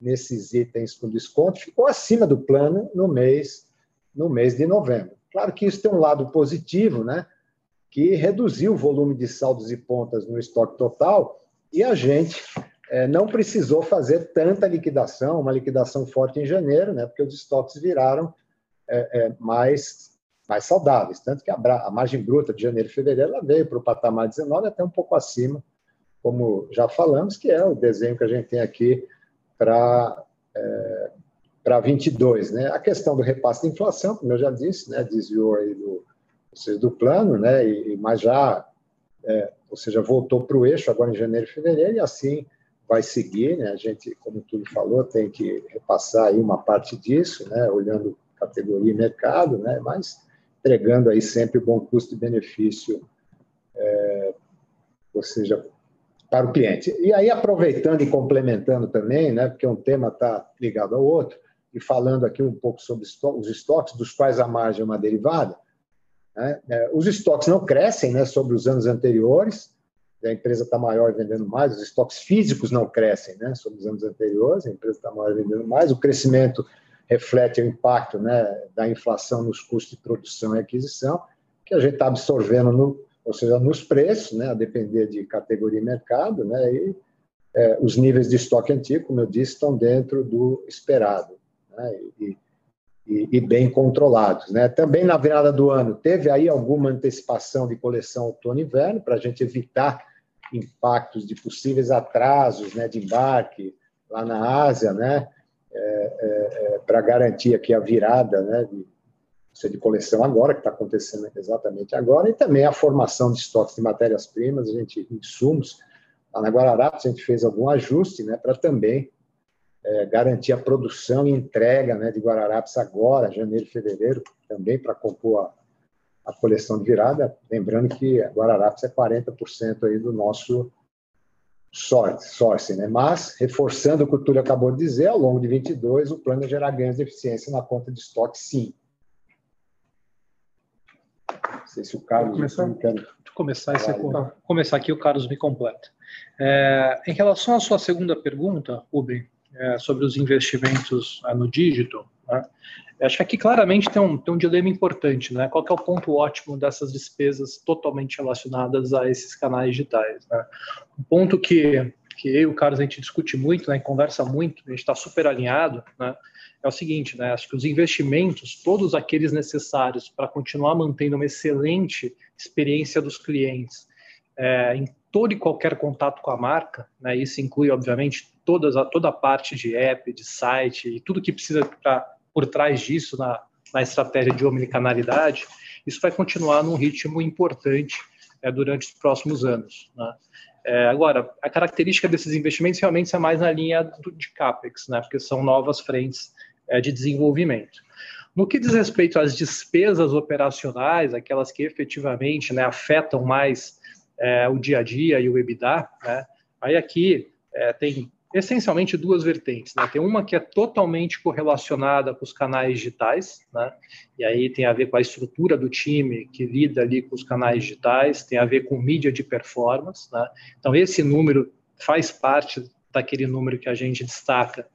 nesses itens com desconto, ficou acima do plano no mês, no mês de novembro. Claro que isso tem um lado positivo, né, que reduziu o volume de saldos e pontas no estoque total e a gente é, não precisou fazer tanta liquidação, uma liquidação forte em janeiro, né, porque os estoques viraram é, é, mais mais saudáveis. Tanto que a, margem bruta de janeiro e fevereiro ela veio para o patamar 19 até um pouco acima, como já falamos, que é o desenho que a gente tem aqui para é, para 22. Né? A questão do repasse de inflação, como eu já disse, né, desviou aí do, seja, do plano, né, e, mas já, é, ou seja, voltou para o eixo agora em janeiro e fevereiro, e assim vai seguir. Né? A gente, como tudo falou, tem que repassar aí uma parte disso, né, olhando categoria e mercado, né, mas entregando aí sempre bom custo e benefício, é, ou seja, para o cliente. E aí, aproveitando e complementando também, né, porque um tema está ligado ao outro, e falando aqui um pouco sobre os estoques, dos quais a margem é uma derivada, né, é, os estoques não crescem né, sobre os anos anteriores, a empresa está maior vendendo mais, os estoques físicos não crescem né, sobre os anos anteriores, a empresa está maior vendendo mais, o crescimento reflete o impacto né, da inflação nos custos de produção e aquisição, que a gente está absorvendo, no, ou seja, nos preços, né, a depender de categoria e mercado, né, e é, os níveis de estoque antigo, como eu disse, estão dentro do esperado né, e, e, e, bem controlados. Né. Também na virada do ano, teve aí alguma antecipação de coleção outono-inverno para a gente evitar impactos de possíveis atrasos né, de embarque lá na Ásia, né, é, para garantir aqui a virada né, de, de coleção agora, que está acontecendo exatamente agora, e também a formação de estoques de matérias-primas, a gente, insumos. Lá na Guararapes a gente fez algum ajuste né, para também é, garantir a produção e entrega né, de Guararapes agora, janeiro fevereiro, também para compor a, a, coleção de virada. Lembrando que Guararapes é 40% aí do nosso sorte, source, né? Mas, reforçando o que o Túlio acabou de dizer, ao longo de 22, o plano é gerar ganhos de eficiência na conta de estoque, sim. Não sei se o Carlos... Começar? Quero... começar, esse, começar aqui, o Carlos me completa. É, em relação à sua segunda pergunta, Rubem, é, sobre os investimentos é, no dígito, né? Acho que aqui claramente tem um, tem um dilema importante, né? Qual é o ponto ótimo dessas despesas totalmente relacionadas a esses canais digitais, né? Um ponto que, que eu e o Carlos a gente discute muito, né? Conversa muito, a gente está super alinhado, né? É o seguinte, né? Acho que os investimentos, todos aqueles necessários para continuar mantendo uma excelente experiência dos clientes é, em todo e qualquer contato com a marca, né? Isso inclui, obviamente, todas, toda a parte de app, de site e tudo que precisa pra, por trás disso na, na estratégia de omnicanalidade, isso vai continuar num ritmo importante é, durante os próximos anos. Né? É, agora, a característica desses investimentos realmente é mais na linha do, de CAPEX, né? porque são novas frentes é, de desenvolvimento. No que diz respeito às despesas operacionais, aquelas que efetivamente né, afetam mais é, o dia a dia e o EBITDA, né, aí aqui é, tem essencialmente duas vertentes. Né? Tem uma que é totalmente correlacionada com os canais digitais, né? e aí tem a ver com a estrutura do time que lida ali com os canais digitais, tem a ver com mídia de performance. Né? Então, esse número faz parte daquele número que a gente destaca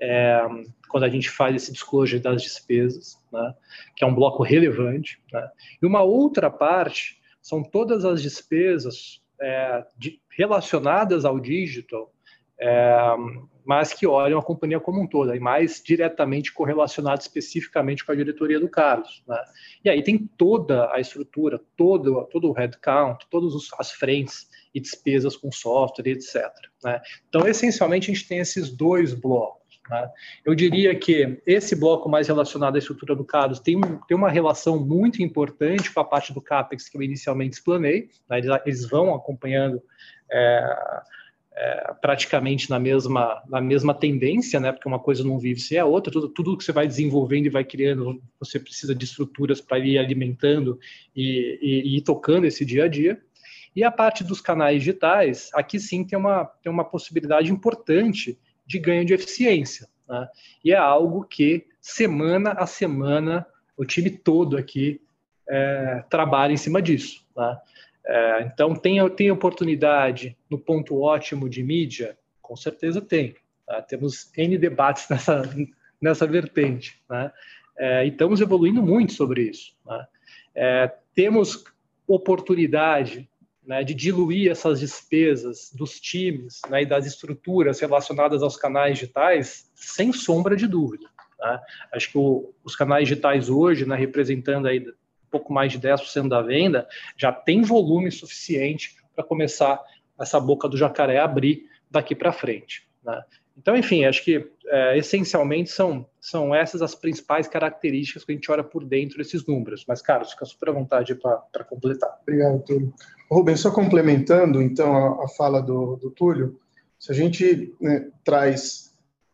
é, quando a gente faz esse disclosure das despesas, né? que é um bloco relevante. Né? E uma outra parte são todas as despesas é, de, relacionadas ao digital é, mas que olham a companhia como um todo, e mais diretamente correlacionado especificamente com a diretoria do Carlos. Né? E aí tem toda a estrutura, todo, todo o headcount, todas as frentes e despesas com software, etc. Né? Então, essencialmente, a gente tem esses dois blocos. Né? Eu diria que esse bloco mais relacionado à estrutura do Carlos tem, tem uma relação muito importante com a parte do CAPEX que eu inicialmente explanei. Né? Eles, eles, vão acompanhando é, é, praticamente na mesma, na mesma tendência, né? Porque uma coisa não vive sem a outra. Tudo, tudo que você vai desenvolvendo e vai criando, você precisa de estruturas para ir alimentando e, e, e ir tocando esse dia a dia. E a parte dos canais digitais, aqui sim tem uma, tem uma possibilidade importante de ganho de eficiência. Né? E é algo que, semana a semana, o time todo aqui é, trabalha em cima disso. Né? É, então, tem, tem oportunidade no ponto ótimo de mídia? Com certeza tem. Tá? Temos N debates <laughs> nessa, nessa vertente. Né? É, e estamos evoluindo muito sobre isso. Né? É, temos oportunidade né, de diluir essas despesas dos times né, e das estruturas relacionadas aos canais digitais, sem sombra de dúvida. Tá? Acho que o, os canais digitais hoje, né, representando aí pouco mais de 10% da venda, já tem volume suficiente para começar essa boca do jacaré a abrir daqui para frente. Né? Então, enfim, acho que é, essencialmente são, são essas as principais características que a gente olha por dentro desses números. Mas, Carlos, fica super à vontade para completar. Obrigado, Túlio. Rubens, só complementando, então, a, a fala do, do, Túlio, se a gente né, traz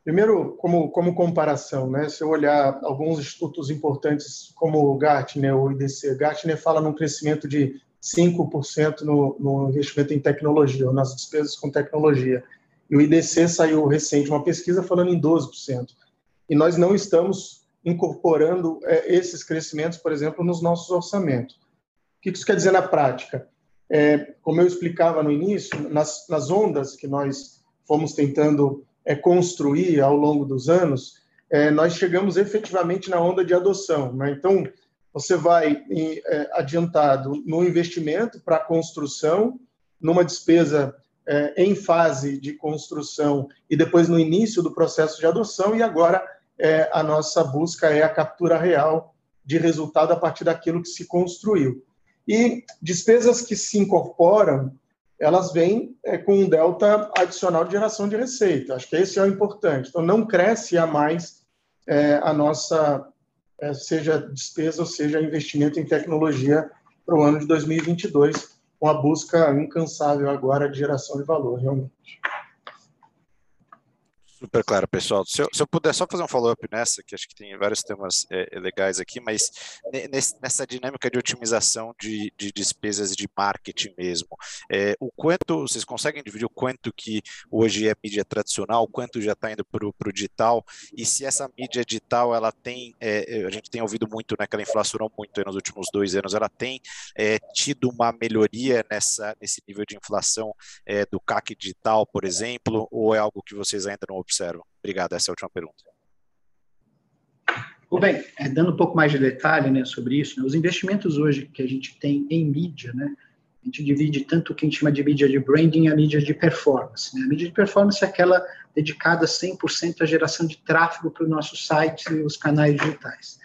Primeiro, como, como comparação, né? se eu olhar alguns institutos importantes como o Gartner ou o IDC, Gartner fala num crescimento de 5% no, no investimento em tecnologia, ou nas despesas com tecnologia. E o IDC saiu recente uma pesquisa falando em 12%. E nós não estamos incorporando é, esses crescimentos, por exemplo, nos nossos orçamentos. O que isso quer dizer na prática? É, como eu explicava no início, nas, nas ondas que nós fomos tentando é, construir ao longo dos anos, é, nós chegamos efetivamente na onda de adoção. Né? Então, você vai é, adiantado no investimento para a construção, numa despesa é, em fase de construção e depois no início do processo de adoção, e agora é, a nossa busca é a captura real de resultado a partir daquilo que se construiu. E despesas que se incorporam elas vêm é, com um delta adicional de geração de receita. Acho que esse é o importante. Então, não cresce a mais é, a nossa, é, seja despesa ou seja investimento em tecnologia para o ano de 2022, com a busca incansável agora de geração de valor, realmente. Super claro, pessoal. Se eu, se eu puder só fazer um follow-up nessa, que acho que tem vários temas é, legais aqui, mas nessa dinâmica de otimização de, de despesas de marketing mesmo, é, o quanto, vocês conseguem dividir o quanto que hoje é mídia tradicional, o quanto já está indo para o digital, e se essa mídia digital, ela tem, é, a gente tem ouvido muito, né, que ela inflacionou muito nos últimos dois anos, ela tem é, tido uma melhoria nessa, nesse nível de inflação é, do CAC digital, por exemplo, ou é algo que vocês ainda não observam? Observam? Obrigado, essa é a última pergunta. bem, é, dando um pouco mais de detalhe né, sobre isso, né, os investimentos hoje que a gente tem em mídia, né, a gente divide tanto o que a gente chama de mídia de branding e a mídia de performance. Né? A mídia de performance é aquela dedicada 100% à geração de tráfego para os nossos sites e os canais digitais.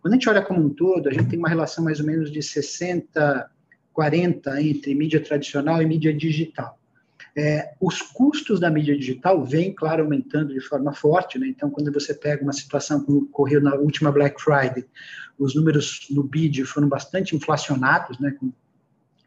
Quando a gente olha como um todo, a gente tem uma relação mais ou menos de 60, 40 entre mídia tradicional e mídia digital. É, os custos da mídia digital vêm, claro, aumentando de forma forte, né? Então, quando você pega uma situação como ocorreu na última Black Friday, os números no bid foram bastante inflacionados, né? Com,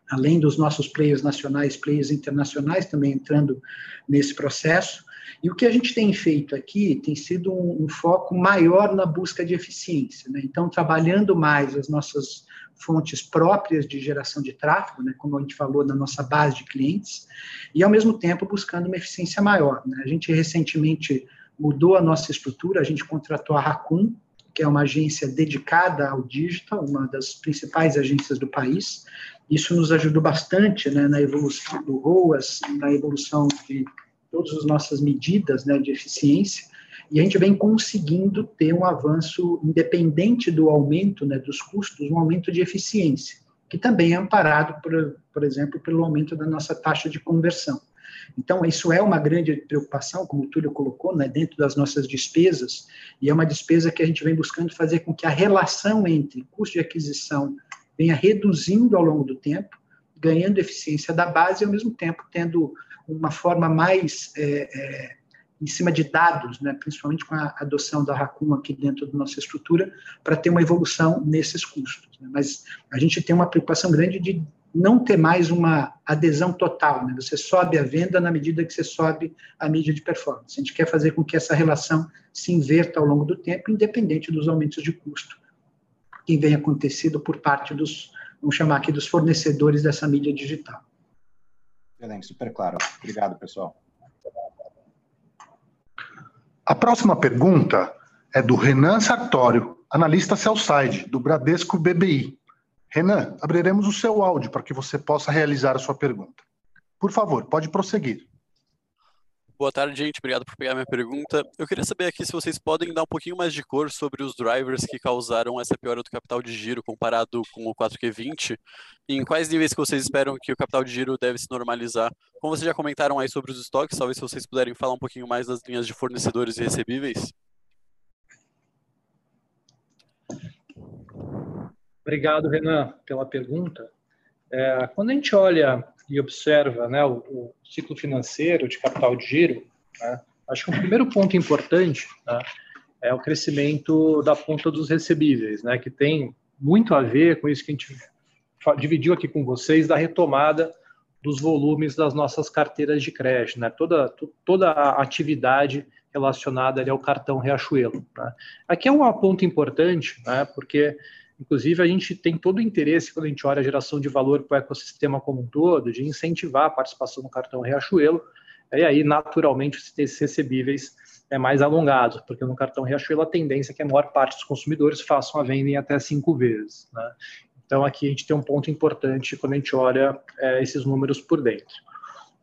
além dos nossos players nacionais, players internacionais também entrando nesse processo. E o que a gente tem feito aqui tem sido um, um foco maior na busca de eficiência. Né? Então, trabalhando mais as nossas fontes próprias de geração de tráfego, né, como a gente falou, na nossa base de clientes, e ao mesmo tempo buscando uma eficiência maior. Né? A gente recentemente mudou a nossa estrutura, a gente contratou a Raccoon, que é uma agência dedicada ao digital, uma das principais agências do país. Isso nos ajudou bastante né, na evolução do ROAS, na evolução de todas as nossas medidas né, de eficiência, e a gente vem conseguindo ter um avanço independente do aumento né, dos custos, um aumento de eficiência, que também é amparado, por, por exemplo, pelo aumento da nossa taxa de conversão. Então, isso é uma grande preocupação, como o Túlio colocou, né, dentro das nossas despesas, e é uma despesa que a gente vem buscando fazer com que a relação entre custo de aquisição venha reduzindo ao longo do tempo, ganhando eficiência da base e, ao mesmo tempo, tendo uma forma mais é, é, em cima de dados, né, principalmente com a adoção da Raccoon aqui dentro da nossa estrutura, para ter uma evolução nesses custos. Né? Mas a gente tem uma preocupação grande de não ter mais uma adesão total. Né? Você sobe a venda na medida que você sobe a mídia de performance. A gente quer fazer com que essa relação se inverta ao longo do tempo, independente dos aumentos de custo que vem acontecido por parte dos, vamos chamar aqui, dos fornecedores dessa mídia digital. Excelente, super claro. Obrigado, pessoal. A próxima pergunta é do Renan Sartório, analista Cellside, do Bradesco BBI. Renan, abriremos o seu áudio para que você possa realizar a sua pergunta. Por favor, pode prosseguir. Boa tarde, gente. Obrigado por pegar minha pergunta. Eu queria saber aqui se vocês podem dar um pouquinho mais de cor sobre os drivers que causaram essa piora do capital de giro comparado com o 4Q20. Em quais níveis que vocês esperam que o capital de giro deve se normalizar? Como vocês já comentaram aí sobre os estoques, talvez se vocês puderem falar um pouquinho mais das linhas de fornecedores e recebíveis. Obrigado, Renan, pela pergunta. É, quando a gente olha e observa né, o, o, ciclo financeiro de capital de giro, né, acho que o primeiro ponto importante né, é o crescimento da ponta dos recebíveis, né, que tem muito a ver com isso que a gente dividiu aqui com vocês, da retomada dos volumes das nossas carteiras de crédito, né, toda, toda a atividade relacionada ali ao cartão Riachuelo. Né. Aqui é um ponto importante, né, porque Inclusive, a gente tem todo o interesse, quando a gente olha a geração de valor para o ecossistema como um todo, de incentivar a participação no cartão Riachuelo, e aí, naturalmente, esses recebíveis é mais alongados, porque no cartão Riachuelo a tendência é que a maior parte dos consumidores façam a venda em até cinco vezes. Né? Então, aqui a gente tem um ponto importante quando a gente olha é, esses números por dentro.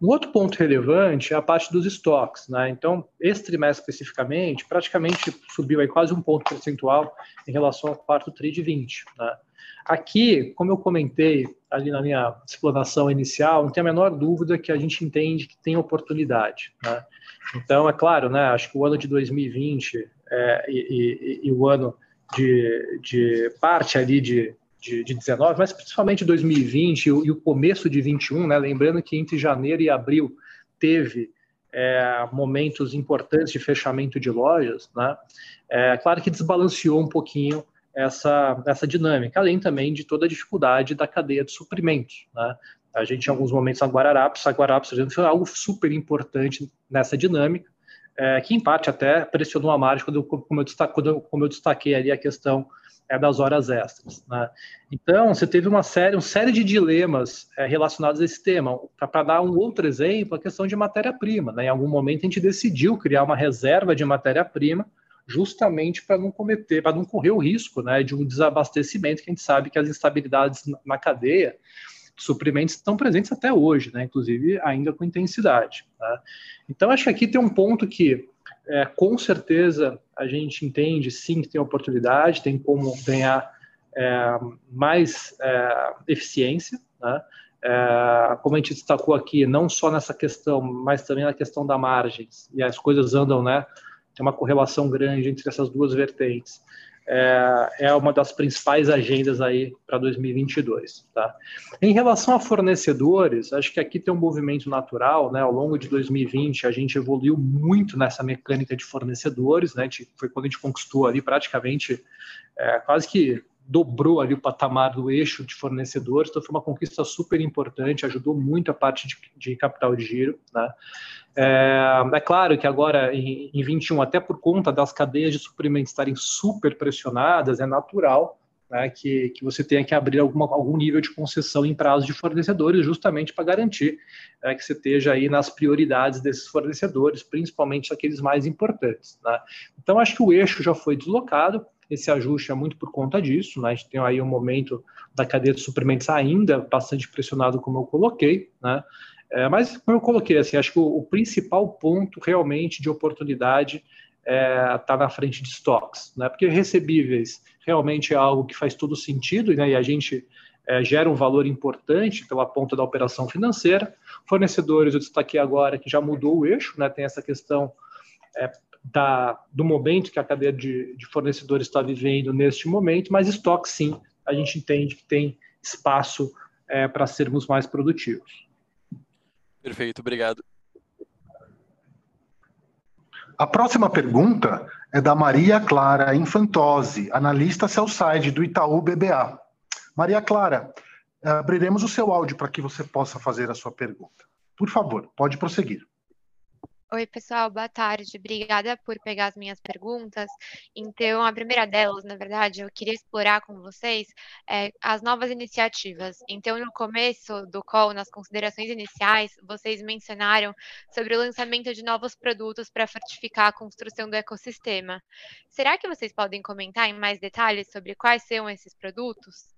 Um outro ponto relevante é a parte dos estoques. Né? Então, esse trimestre especificamente, praticamente subiu aí quase um ponto percentual em relação ao quarto TRI de 20. Né? Aqui, como eu comentei ali na minha explanação inicial, não tem a menor dúvida que a gente entende que tem oportunidade. Né? Então, é claro, né, acho que o ano de 2020 é, e, e, e, o ano de, de parte ali de de, de 19, mas principalmente 2020 e o, e o começo de 21, né? Lembrando que entre janeiro e abril teve é, momentos importantes de fechamento de lojas, né? É claro que desbalanceou um pouquinho essa, essa dinâmica, além também de toda a dificuldade da cadeia de suprimentos, né? A gente, em alguns momentos, a Guararapes, a Guararapes, por exemplo, foi algo super importante nessa dinâmica, é, que em parte até pressionou a margem, quando eu, como, eu destaque, quando como eu destaquei ali a questão é das horas extras. Né? Então, você teve uma série, uma série de dilemas é, relacionados a esse tema. Para dar um outro exemplo, a questão de matéria-prima. Né? Em algum momento, a gente decidiu criar uma reserva de matéria-prima justamente para não cometer, para não correr o risco né, de um desabastecimento, que a gente sabe que as instabilidades na cadeia de suprimentos estão presentes até hoje, né, inclusive ainda com intensidade. Tá? Então, acho que aqui tem um ponto que é, com certeza a gente entende sim que tem oportunidade, tem como ganhar é, mais é, eficiência, né? É, como a gente destacou aqui, não só nessa questão, mas também na questão da margens, e as coisas andam, né? Tem uma correlação grande entre essas duas vertentes. É, é uma das principais agendas aí para 2022. Tá? Em relação a fornecedores, acho que aqui tem um movimento natural, né? Ao longo de 2020, a gente evoluiu muito nessa mecânica de fornecedores, né? Foi quando a gente conquistou ali praticamente é, quase que dobrou ali o patamar do eixo de fornecedores, então foi uma conquista super importante, ajudou muito a parte de, de capital de giro. Né? É, é, claro que agora, em, em 21, até por conta das cadeias de suprimentos estarem super pressionadas, é natural né, que, que você tenha que abrir alguma, algum nível de concessão em prazo de fornecedores, justamente para garantir é, que você esteja aí nas prioridades desses fornecedores, principalmente aqueles mais importantes. Né? Então, acho que o eixo já foi deslocado, esse ajuste é muito por conta disso, né? A gente tem aí um momento da cadeia de suprimentos ainda bastante pressionado, como eu coloquei, né? É, mas, como eu coloquei, assim, acho que o, o principal ponto realmente de oportunidade está é, tá na frente de estoques, né? Porque recebíveis realmente é algo que faz todo sentido, né? E a gente é, gera um valor importante pela ponta da operação financeira. Fornecedores, eu destaquei agora que já mudou o eixo, né? Tem essa questão é, da, do momento que a cadeia de, de fornecedores está vivendo neste momento, mas estoque sim, a gente entende que tem espaço é, para sermos mais produtivos. Perfeito, obrigado. A próxima pergunta é da Maria Clara Infantose, analista sell-side do Itaú BBA. Maria Clara, abriremos o seu áudio para que você possa fazer a sua pergunta. Por favor, pode prosseguir. Oi, pessoal, boa tarde. Obrigada por pegar as minhas perguntas. Então, a primeira delas, na verdade, eu queria explorar com vocês é, as novas iniciativas. Então, no começo do call, nas considerações iniciais, vocês mencionaram sobre o lançamento de novos produtos para fortificar a construção do ecossistema. Será que vocês podem comentar em mais detalhes sobre quais são esses produtos?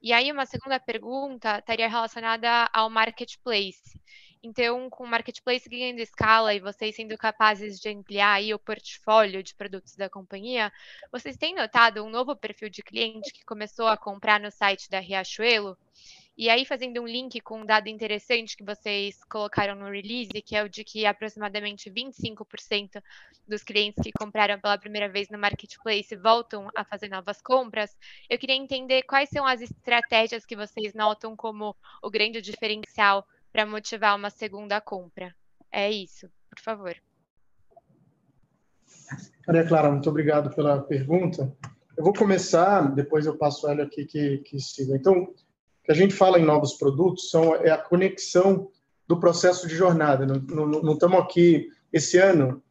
E aí, uma segunda pergunta estaria relacionada ao marketplace. Então, com o marketplace ganhando escala e vocês sendo capazes de ampliar aí o portfólio de produtos da companhia, vocês têm notado um novo perfil de cliente que começou a comprar no site da Riachuelo? E aí, fazendo um link com um dado interessante que vocês colocaram no release, que é o de que aproximadamente 25% dos clientes que compraram pela primeira vez no marketplace voltam a fazer novas compras, eu queria entender quais são as estratégias que vocês notam como o grande diferencial para motivar uma segunda compra. É isso, por favor. Maria Clara, muito obrigado pela pergunta. Eu vou começar, depois eu passo ela aqui que, que siga. Então, o que a gente fala em novos produtos são, é a conexão do processo de jornada. Não, estamos aqui, esse ano,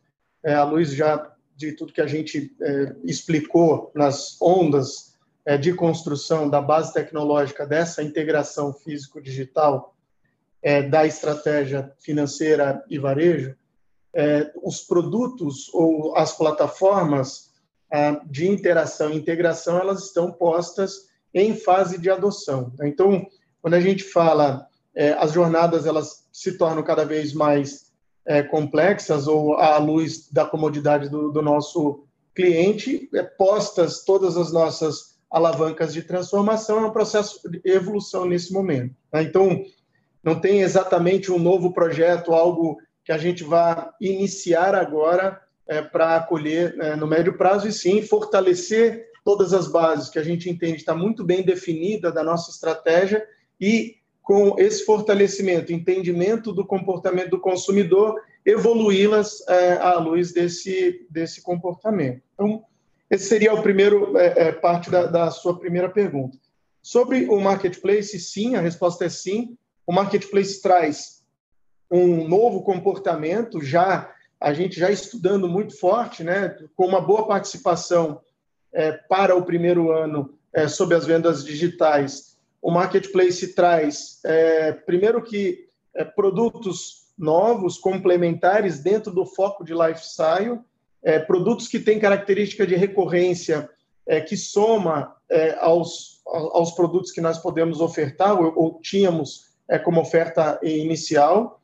é, a luz já de tudo que a gente é, explicou nas ondas é, de construção da base tecnológica dessa integração físico-digital, é, da estratégia financeira e varejo, é, os produtos ou as plataformas é, de interação e integração, elas estão postas em fase de adoção. Então, quando a gente fala, é, as jornadas elas se tornam cada vez mais é, complexas ou à luz da comodidade do, do nosso cliente, é, postas todas as nossas alavancas de transformação, é um processo de evolução nesse momento. Tá? Então, não tem exatamente um novo projeto, algo que a gente vai iniciar agora é, para acolher é, no médio prazo, e sim fortalecer todas as bases que a gente entende está muito bem definida da nossa estratégia e com esse fortalecimento, entendimento do comportamento do consumidor, evoluí-las é, à luz desse, desse comportamento. Então, esse seria o primeiro é, é, parte da, da sua primeira pergunta. Sobre o marketplace, sim, a resposta é sim o marketplace traz um novo comportamento, já a gente já estudando muito forte, né, com uma boa participação é, para o primeiro ano é, sobre as vendas digitais. O marketplace traz, é, primeiro que é, produtos novos, complementares dentro do foco de lifestyle, é, produtos que têm característica de recorrência é, que soma aos, aos produtos que nós podemos ofertar ou, ou tínhamos é, como oferta inicial.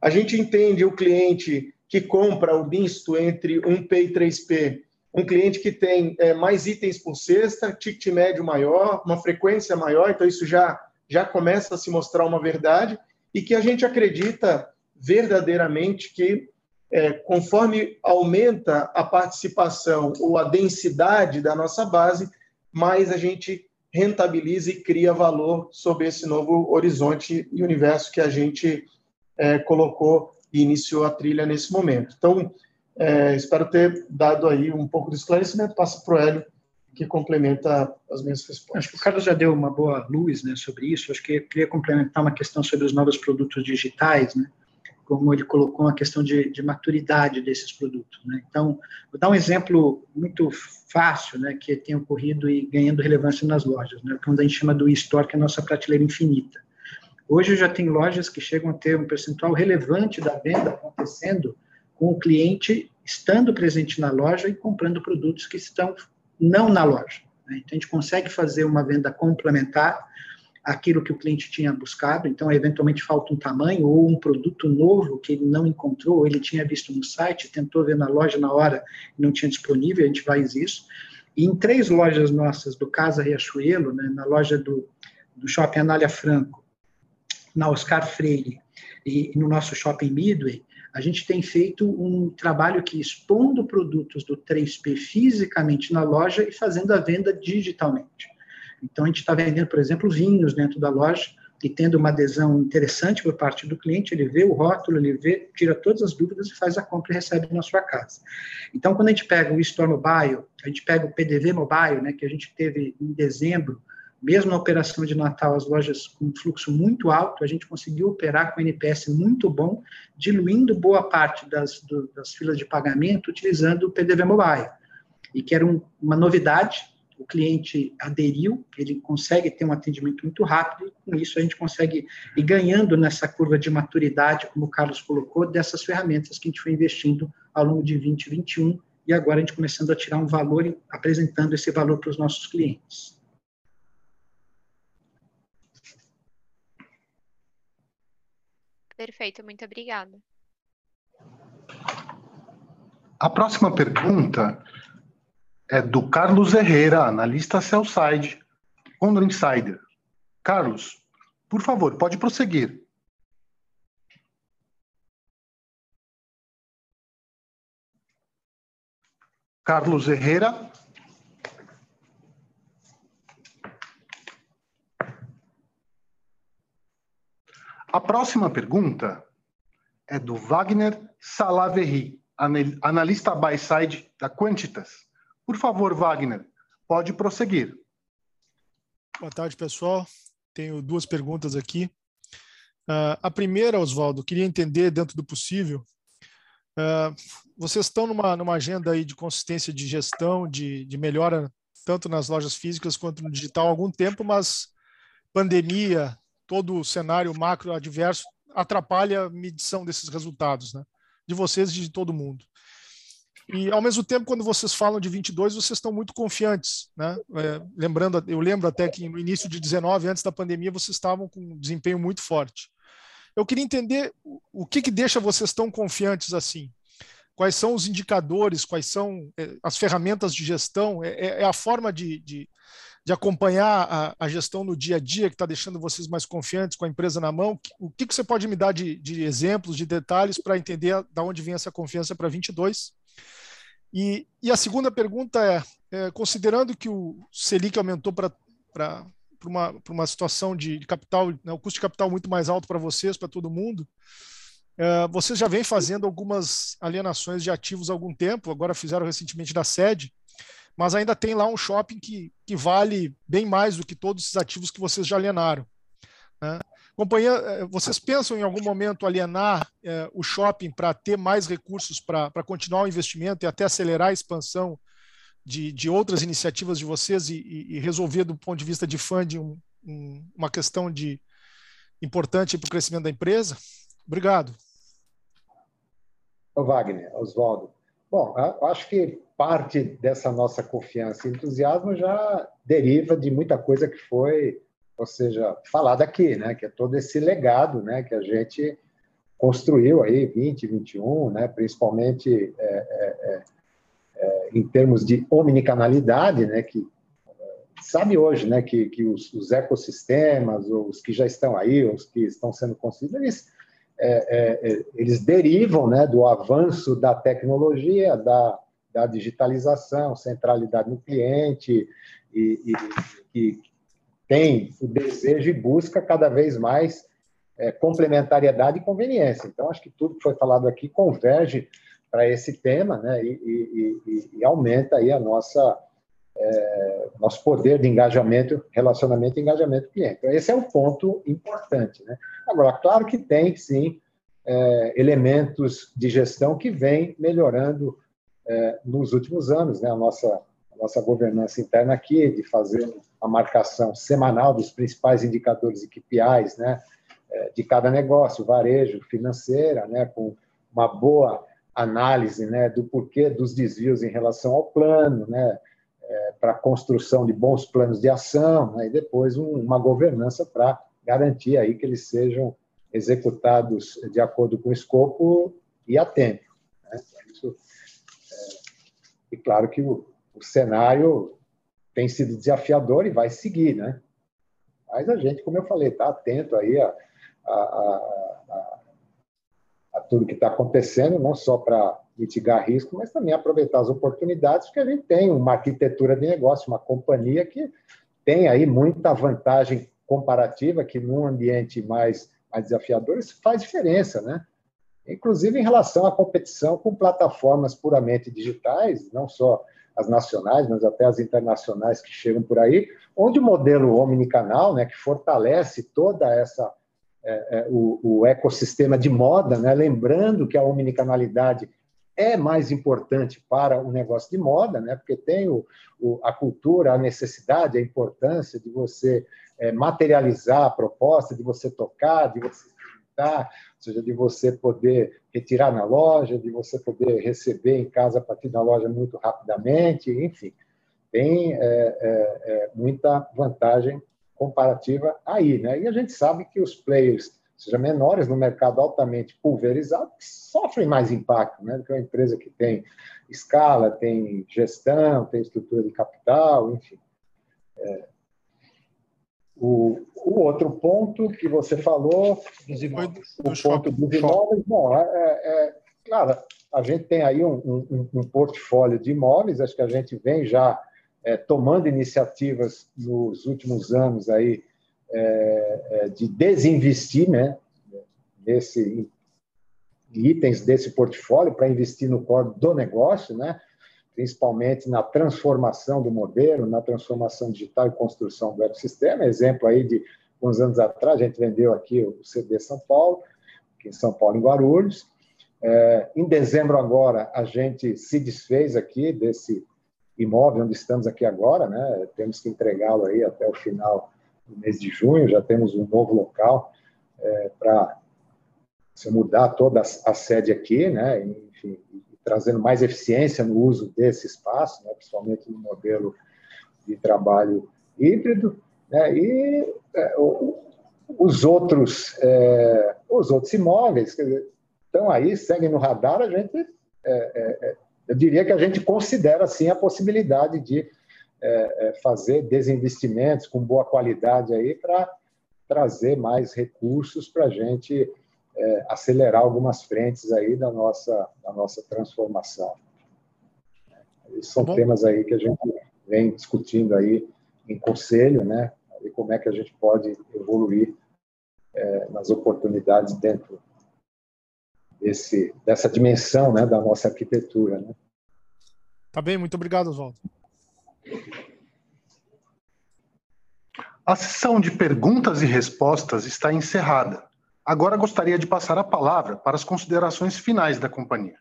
A gente entende o cliente que compra o misto entre 1P e 3P, um cliente que tem é, mais itens por cesta, ticket médio maior, uma frequência maior, então isso já, já começa a se mostrar uma verdade, e que a gente acredita verdadeiramente que é, conforme aumenta a participação ou a densidade da nossa base, mais a gente rentabiliza e cria valor sobre esse novo horizonte e universo que a gente é, colocou e iniciou a trilha nesse momento. Então, é, espero ter dado aí um pouco de esclarecimento. Passo para o Hélio, que complementa as minhas respostas. Acho que o Carlos já deu uma boa luz né, sobre isso. Acho que eu queria complementar uma questão sobre os novos produtos digitais, né? Como ele colocou, a questão de, de maturidade desses produtos. Né? Então, vou dar um exemplo muito fácil, né, que tem ocorrido e ganhando relevância nas lojas, né, que a gente chama do e-store, que é a nossa prateleira infinita. Hoje já tem lojas que chegam a ter um percentual relevante da venda acontecendo com o cliente estando presente na loja e comprando produtos que estão não na loja. Né? Então, a gente consegue fazer uma venda complementar aquilo que o cliente tinha buscado, então eventualmente falta um tamanho ou um produto novo que ele não encontrou, ou ele tinha visto no site, tentou ver na loja na hora não tinha disponível, a gente faz isso. E em três lojas nossas do Casa Riachuelo, né, na loja do, do Shopping Anália Franco, na Oscar Freire e no nosso Shopping Midway, a gente tem feito um trabalho que expondo produtos do 3P fisicamente na loja e fazendo a venda digitalmente. Então, a gente está vendendo, por exemplo, vinhos dentro da loja e tendo uma adesão interessante por parte do cliente, ele vê o rótulo, ele vê, tira todas as dúvidas e faz a compra e recebe na sua casa. Então, quando a gente pega o Store Mobile, a gente pega o PDV Mobile, né, que a gente teve em dezembro, mesmo na operação de Natal, as lojas com fluxo muito alto, a gente conseguiu operar com NPS muito bom, diluindo boa parte das, do, das filas de pagamento utilizando o PDV Mobile, e que era um, uma novidade, o cliente aderiu, ele consegue ter um atendimento muito rápido, e com isso a gente consegue ir ganhando nessa curva de maturidade, como o Carlos colocou, dessas ferramentas que a gente foi investindo ao longo de 2021, e agora a gente começando a tirar um valor e apresentando esse valor para os nossos clientes. Perfeito, muito obrigada. A próxima pergunta é do Carlos Herrera, analista Cellside, Condor Insider. Carlos, por favor, pode prosseguir. Carlos Herrera. A próxima pergunta é do Wagner Salaverry, analista buy-side da Quantitas. Por favor, Wagner, pode prosseguir. Boa tarde, pessoal. Tenho duas perguntas aqui. Uh, a primeira, Oswaldo, queria entender, dentro do possível, uh, vocês estão numa, numa agenda aí de consistência de gestão, de, de melhora, tanto nas lojas físicas quanto no digital há algum tempo, mas pandemia, todo o cenário macro adverso atrapalha a medição desses resultados, né? de vocês e de todo mundo. E, ao mesmo tempo, quando vocês falam de 22, vocês estão muito confiantes. Né? É, lembrando, eu lembro até que no início de 19, antes da pandemia, vocês estavam com um desempenho muito forte. Eu queria entender o que, que deixa vocês tão confiantes assim. Quais são os indicadores, quais são é, as ferramentas de gestão, é, é, é a forma de, de, de acompanhar a, a, gestão no dia a dia que está deixando vocês mais confiantes com a empresa na mão. O que, que você pode me dar de, de exemplos, de detalhes para entender da onde vem essa confiança para 22? E, e a segunda pergunta é, é, considerando que o Selic aumentou para uma, uma situação de, de capital, né, o custo de capital muito mais alto para vocês, para todo mundo, é, vocês já vêm fazendo algumas alienações de ativos há algum tempo, agora fizeram recentemente da sede, mas ainda tem lá um shopping que, que vale bem mais do que todos esses ativos que vocês já alienaram. Né? Companhia, eh, vocês pensam em algum momento alienar é, o shopping para ter mais recursos para continuar o investimento e até acelerar a expansão de, de outras iniciativas de vocês e, e, resolver do ponto de vista de funding um, um, uma questão de importante para o crescimento da empresa? Obrigado. Wagner, Oswaldo. Bom, acho que parte dessa nossa confiança e entusiasmo já deriva de muita coisa que foi ou seja, falado aqui, né, que é todo esse legado, né, que a gente construiu aí 20, 21, né, principalmente é, é, é, é, em termos de omnicanalidade, né, que sabe hoje, né, que, que os, os, ecossistemas, os que já estão aí, os que estão sendo construídos, eles, é, é, eles derivam né, do avanço da tecnologia, da, da digitalização, centralidade no cliente, e, que tem o desejo e busca cada vez mais é, complementariedade e conveniência. Então, acho que tudo que foi falado aqui converge para esse tema né, e, e, e, aumenta aí a nossa é, nosso poder de engajamento, relacionamento e engajamento cliente. Então, esse é um ponto importante. Né? Agora, claro que tem, sim, é, elementos de gestão que vêm melhorando é, nos últimos anos. Né? A, nossa, nossa governança interna aqui, de fazer a marcação semanal dos principais indicadores e KPIs né? É, de cada negócio, varejo, financeira, né? com uma boa análise né, do porquê dos desvios em relação ao plano, né, é, para a construção de bons planos de ação, né, e depois um, uma governança para garantir aí que eles sejam executados de acordo com o escopo e a tempo. Né? Isso, é, e claro que o, o, cenário tem sido desafiador e vai seguir, né? Mas a gente, como eu falei, está atento aí a, a, a, a tudo que está acontecendo, não só para mitigar risco, mas também aproveitar as oportunidades, porque a gente tem uma arquitetura de negócio, uma companhia que tem aí muita vantagem comparativa, que num ambiente mais, mais desafiador, isso faz diferença, né? Inclusive em relação à competição com plataformas puramente digitais, não só as nacionais, mas até as internacionais que chegam por aí, onde o modelo omnicanal, né, que fortalece toda essa é, é, o, o, ecossistema de moda, né? lembrando que a omnicanalidade é mais importante para o negócio de moda, né? porque tem o, o, a cultura, a necessidade, a importância de você é, materializar a proposta, de você tocar, de você ou seja, de você poder retirar na loja, de você poder receber em casa a partir da loja muito rapidamente, enfim, tem é, é, é muita vantagem comparativa aí, né? E a gente sabe que os players, seja menores no mercado altamente pulverizado, sofrem mais impacto, né? Do que uma empresa que tem escala, tem gestão, tem estrutura de capital, enfim. É, o, o, outro ponto que você falou, dos imóveis. o ponto dos imóveis, bom, é, é, é, claro, a gente tem aí um, um, um portfólio de imóveis, acho que a gente vem já é, tomando iniciativas nos últimos anos aí é, é, de desinvestir, né, nesse itens desse portfólio para investir no core do negócio, né, principalmente na transformação do modelo, na transformação digital e construção do ecossistema. Exemplo aí de uns anos atrás, a gente vendeu aqui o CD São Paulo, aqui em São Paulo, em Guarulhos. É, em dezembro agora, a gente se desfez aqui desse imóvel onde estamos aqui agora, né? Temos que entregá-lo aí até o final do mês de junho. Já temos um novo local é, para se mudar toda a, sede aqui, né? Enfim, trazendo mais eficiência no uso desse espaço, né? principalmente no modelo de trabalho híbrido, né? E é, o, os outros é, os outros imóveis dizer, estão aí, seguem no radar, a gente é, é, é eu diria que a gente considera, sim, a possibilidade de é, fazer desinvestimentos com boa qualidade aí para trazer mais recursos para a gente é, acelerar algumas frentes aí da nossa, da nossa transformação. Esses são tá temas aí que a gente vem discutindo aí em conselho, né? E como é que a gente pode evoluir é, nas oportunidades dentro desse, dessa dimensão né, da nossa arquitetura. Né? Tá bem, muito obrigado, Oswaldo. A sessão de perguntas e respostas está encerrada. Agora gostaria de passar a palavra para as considerações finais da companhia.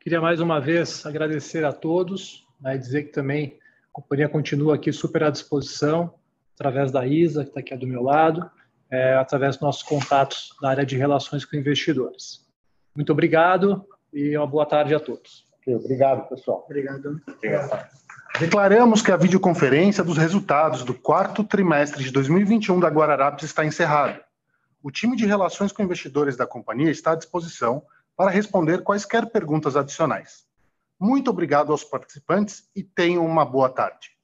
Queria mais uma vez agradecer a todos, né, dizer que também a companhia continua aqui super à disposição, através da Isa, que está aqui do meu lado, é, através dos nossos contatos na área de relações com investidores. Muito obrigado e uma boa tarde a todos. Obrigado, pessoal. Obrigado. Declaramos que a videoconferência dos resultados do quarto trimestre de 2021 da Guararapes está encerrada. O time de relações com investidores da companhia está à disposição para responder quaisquer perguntas adicionais. Muito obrigado aos participantes e tenham uma boa tarde.